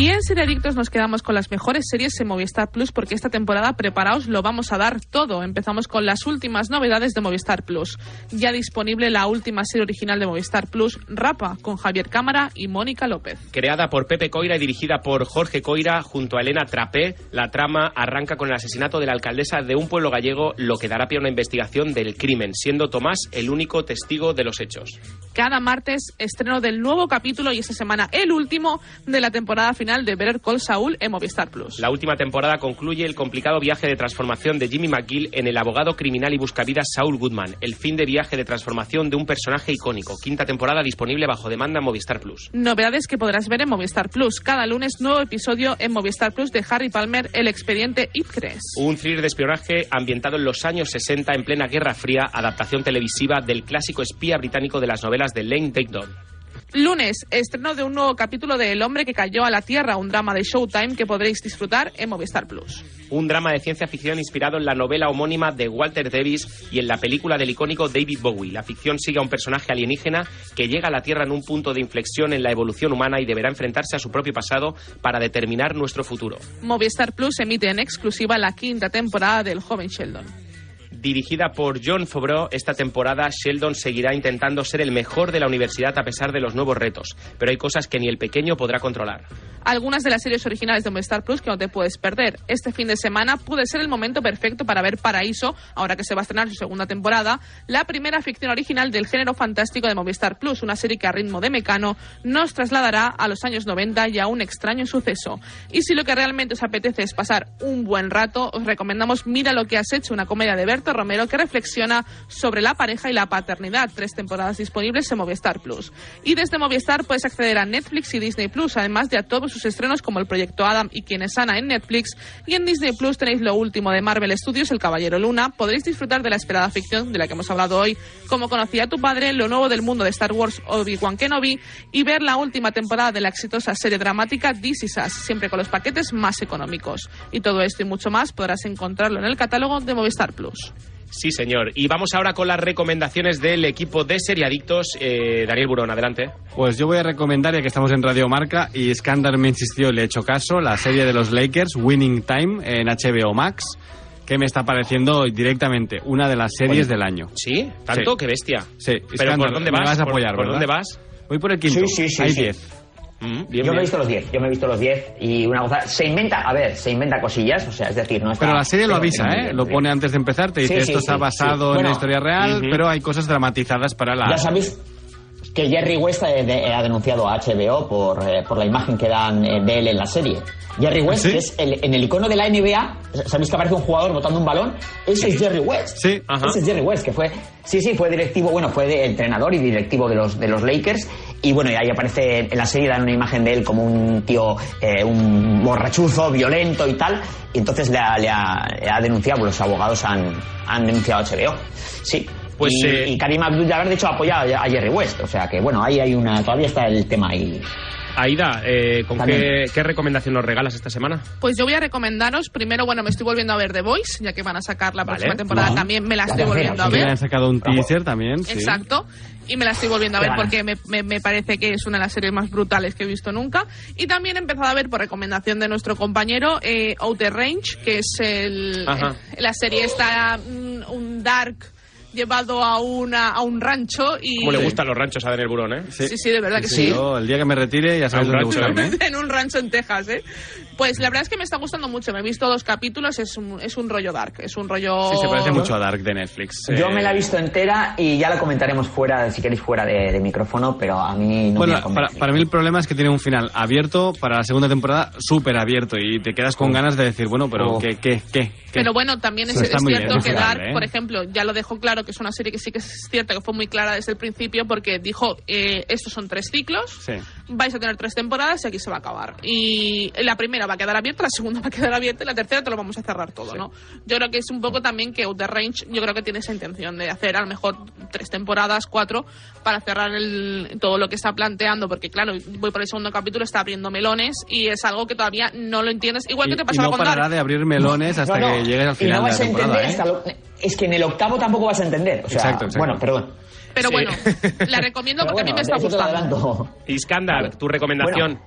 Y en Seriadictos nos quedamos con las mejores series en Movistar Plus porque esta temporada, preparaos, lo vamos a dar todo. Empezamos con las últimas novedades de Movistar Plus. Ya disponible la última serie original de Movistar Plus, Rapa, con Javier Cámara y Mónica López. Creada por Pepe Coira y dirigida por Jorge Coira junto a Elena Trapé, la trama arranca con el asesinato de la alcaldesa de un pueblo gallego, lo que dará pie a una investigación del crimen, siendo Tomás el único testigo de los hechos. Cada martes estreno del nuevo capítulo y esta semana el último de la temporada final de Better Call Saul en Movistar Plus. La última temporada concluye el complicado viaje de transformación de Jimmy McGill en el abogado criminal y buscavidas Saul Goodman, el fin de viaje de transformación de un personaje icónico. Quinta temporada disponible bajo demanda en Movistar Plus. Novedades que podrás ver en Movistar Plus. Cada lunes nuevo episodio en Movistar Plus de Harry Palmer, el expediente Ipcres. Un thriller de espionaje ambientado en los años 60 en plena Guerra Fría, adaptación televisiva del clásico espía británico de las novelas de Lane Dayton. Lunes, estreno de un nuevo capítulo de El hombre que cayó a la Tierra, un drama de Showtime que podréis disfrutar en Movistar Plus. Un drama de ciencia ficción inspirado en la novela homónima de Walter Davis y en la película del icónico David Bowie. La ficción sigue a un personaje alienígena que llega a la Tierra en un punto de inflexión en la evolución humana y deberá enfrentarse a su propio pasado para determinar nuestro futuro. Movistar Plus emite en exclusiva la quinta temporada del joven Sheldon. Dirigida por John Favreau, esta temporada Sheldon seguirá intentando ser el mejor de la universidad a pesar de los nuevos retos, pero hay cosas que ni el pequeño podrá controlar. Algunas de las series originales de Movistar Plus que no te puedes perder. Este fin de semana puede ser el momento perfecto para ver Paraíso, ahora que se va a estrenar su segunda temporada, la primera ficción original del género fantástico de Movistar Plus, una serie que a ritmo de mecano nos trasladará a los años 90 y a un extraño suceso. Y si lo que realmente os apetece es pasar un buen rato, os recomendamos Mira lo que has hecho, una comedia de Berto Romero que reflexiona sobre la pareja y la paternidad. Tres temporadas disponibles en Movistar Plus. Y desde Movistar puedes acceder a Netflix y Disney Plus, además de a todos sus estrenos como el Proyecto Adam y Quien es Ana en Netflix. Y en Disney Plus tenéis lo último de Marvel Studios, El Caballero Luna. Podréis disfrutar de la esperada ficción de la que hemos hablado hoy, como conocía tu padre, lo nuevo del mundo de Star Wars, Obi-Wan Kenobi, y ver la última temporada de la exitosa serie dramática This Is Us, siempre con los paquetes más económicos. Y todo esto y mucho más podrás encontrarlo en el catálogo de Movistar Plus. Sí, señor. Y vamos ahora con las recomendaciones del equipo de Seriadictos. Eh, Daniel Burón, adelante. Pues yo voy a recomendar, ya que estamos en Radio Marca y Skandar me insistió y le he hecho caso, la serie de los Lakers, Winning Time, en HBO Max, que me está pareciendo directamente una de las series del año. ¿Sí? ¿Tanto? Sí. ¡Qué bestia! Sí, ¿Pero por dónde me vas? vas a ¿Por- apoyar, ¿Por, ¿verdad? dónde vas? Voy por el quinto. Sí, sí, sí, Hay sí. 10. Mm, bien, yo me he visto los 10, yo me he visto los 10 y una cosa, se inventa, a ver, se inventa cosillas, o sea, es decir, no está... Pero la serie lo avisa, ¿eh? Lo pone antes de empezar, te dice Sí, esto sí, está sí, basado sí. en Bueno, la historia real, pero hay cosas dramatizadas para la... Ya sabéis que Jerry West ha denunciado a HBO por, eh, por la imagen que dan eh, de él en la serie. Jerry West, ¿Sí? es el- en el icono de la NBA, ¿sabéis que aparece un jugador botando un balón? Ese es Jerry West. Sí. Ajá. Ese es Jerry West, que fue, sí, sí, fue directivo, bueno, fue de- entrenador y directivo de los, de los Lakers. Y bueno, y ahí aparece en la serie, dan una imagen de él como un tío, eh, un borrachuzo, violento y tal. Y entonces le ha, le ha- le ha denunciado, los abogados han, han denunciado a HBO. Sí. Pues, y, eh, y Karim Abdul-Jabbar, de hecho, ha apoyado a Jerry West. O sea que, bueno, ahí hay una, todavía está el tema ahí. Aida, eh, ¿con qué, qué recomendación nos regalas esta semana? Pues yo voy a recomendaros, primero, bueno, me estoy volviendo a ver The Voice, ya que van a sacar la Vale. próxima temporada también, me la La estoy volviendo a ver. han sacado un teaser también, sí. Exacto. Y me la estoy volviendo a ver porque me, me- me parece que es una de las series más brutales que he visto nunca. Y también he empezado a ver, por recomendación de nuestro compañero, eh, Outer Range, que es el, Ajá. eh, la serie está un dark llevado a, una, a un rancho y... ¿Cómo le gustan los ranchos a Daniel Burón, eh? Sí, sí, de verdad que sí. Yo, el día que me retire ya sabes dónde rancho, buscarme. ¿eh? en un rancho en Texas, ¿eh? Pues la verdad es que me está gustando mucho. Me he visto dos capítulos, es un, es un rollo dark, es un rollo... Sí, se parece mucho a Dark de Netflix. Yo Eh, me la he visto entera y ya la comentaremos fuera, si queréis, fuera de, de micrófono, pero a mí no me Bueno, ha para, para mí el problema es que tiene un final abierto para la segunda temporada, súper abierto, y te quedas con ganas de decir, bueno, pero Oh. ¿qué, qué, qué? qué? Pero bueno, también es, es cierto bien, que Dark, ¿eh? por ejemplo, ya lo dejó claro que es una serie que sí que es cierto que fue muy clara desde el principio porque dijo, eh, estos son tres ciclos, Sí. vais a tener tres temporadas y aquí se va a acabar. Y la primera va a quedar abierta, la segunda va a quedar abierta y la tercera te lo vamos a cerrar todo, ¿no? Yo creo que es un poco también que Outer Range, yo creo que tiene esa intención de hacer a lo mejor tres temporadas, cuatro, para cerrar el, todo lo que está planteando, porque claro, voy por el segundo capítulo, está abriendo melones y es algo que todavía no lo entiendes, igual Y, que te y pasaba no con parará Dark. de abrir melones hasta No, no, que llegues al y final de la a temporada. entender ¿eh? hasta lo- Es que en el octavo tampoco vas a entender. O sea, Exacto, exacto. Bueno, perdón. Pero Sí. bueno, la recomiendo porque a mí me está gustando. Iskandar, Vale. tu recomendación.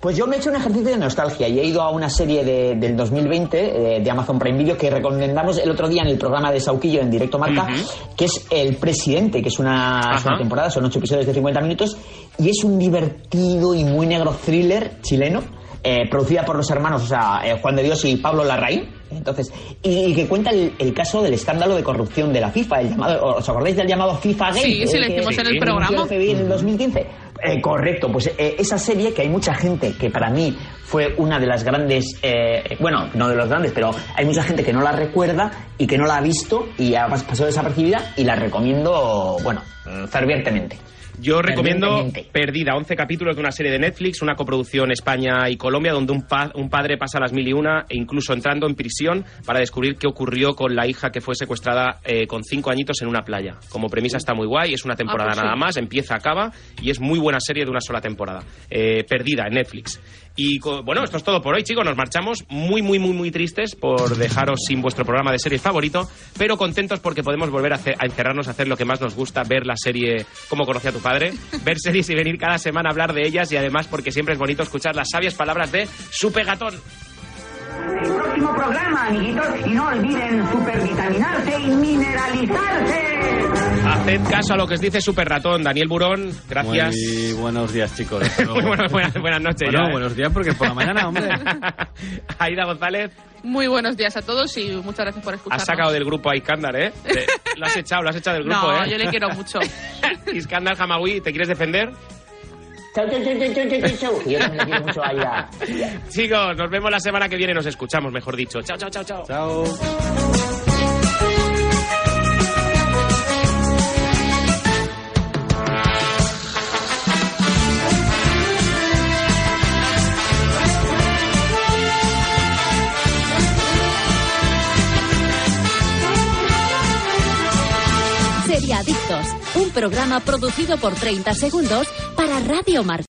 Pues yo me he hecho un ejercicio de nostalgia y he ido a una serie de- del 2020 eh, de Amazon Prime Video que recomendamos el otro día en el programa de Sauquillo en Directo Marca, que es El Presidente, que es una, es una Ajá. temporada, son ocho episodios de 50 minutos y es un divertido y muy negro thriller chileno. eh, producida por los hermanos, o sea, eh, Juan de Dios y Pablo Larraín, Entonces, y, y que cuenta el, el caso del escándalo de corrupción de la FIFA, el llamado, ¿os acordáis del llamado FIFA Gate? Sí, sí, lo hicimos en el programa. en el 2015. Eh, correcto, pues eh, esa serie que hay mucha gente que para mí fue una de las grandes, eh, bueno, no de los grandes, pero hay mucha gente que no la recuerda y que no la ha visto y ha pas- pasado desapercibida y la recomiendo, bueno, fervientemente. Yo recomiendo. Perdida, 11 capítulos de una serie de Netflix, una coproducción España y Colombia, donde un, pa- un padre pasa las mil y una, e incluso entrando en prisión para descubrir qué ocurrió con la hija que fue secuestrada eh, con cinco añitos en una playa. Como premisa está muy guay, es una temporada Ah, pues sí. nada más, empieza, acaba, y es muy buena serie de una sola temporada. Eh, Perdida en Netflix. Y bueno, esto es todo por hoy, chicos. Nos marchamos muy, muy, muy, muy tristes por dejaros sin vuestro programa de series favorito, pero contentos porque podemos volver a, hacer- a encerrarnos a hacer lo que más nos gusta, ver la serie Como conocí a tu padre, ver series y venir cada semana a hablar de ellas y además porque siempre es bonito escuchar las sabias palabras de su pegatón. El próximo programa, amiguitos, y no olviden supervitaminarse y mineralizarse. Haced caso a lo que os dice Super Ratón. Daniel Burón, gracias. Muy buenos días, chicos. Muy buenas, buenas, buenas noches. Bueno, ya, ¿eh? buenos días porque por la mañana, hombre. Aida González, Muy buenos días a todos y muchas gracias por escucharnos. has sacado del grupo a Iskandar, ¿eh? Te- Lo has echado, lo has echado del grupo, no, ¿eh? yo le quiero mucho. Iskandar Hamawi, ¿te quieres defender? Chau, chau, chau, chau, chau, chau, chau. Yo también quiero mucho a Aida. Chicos, nos vemos la semana que viene, nos escuchamos, mejor dicho. Chao, chao, chao, chao. Chao. Programa producido por 30 segundos para Radio Mar.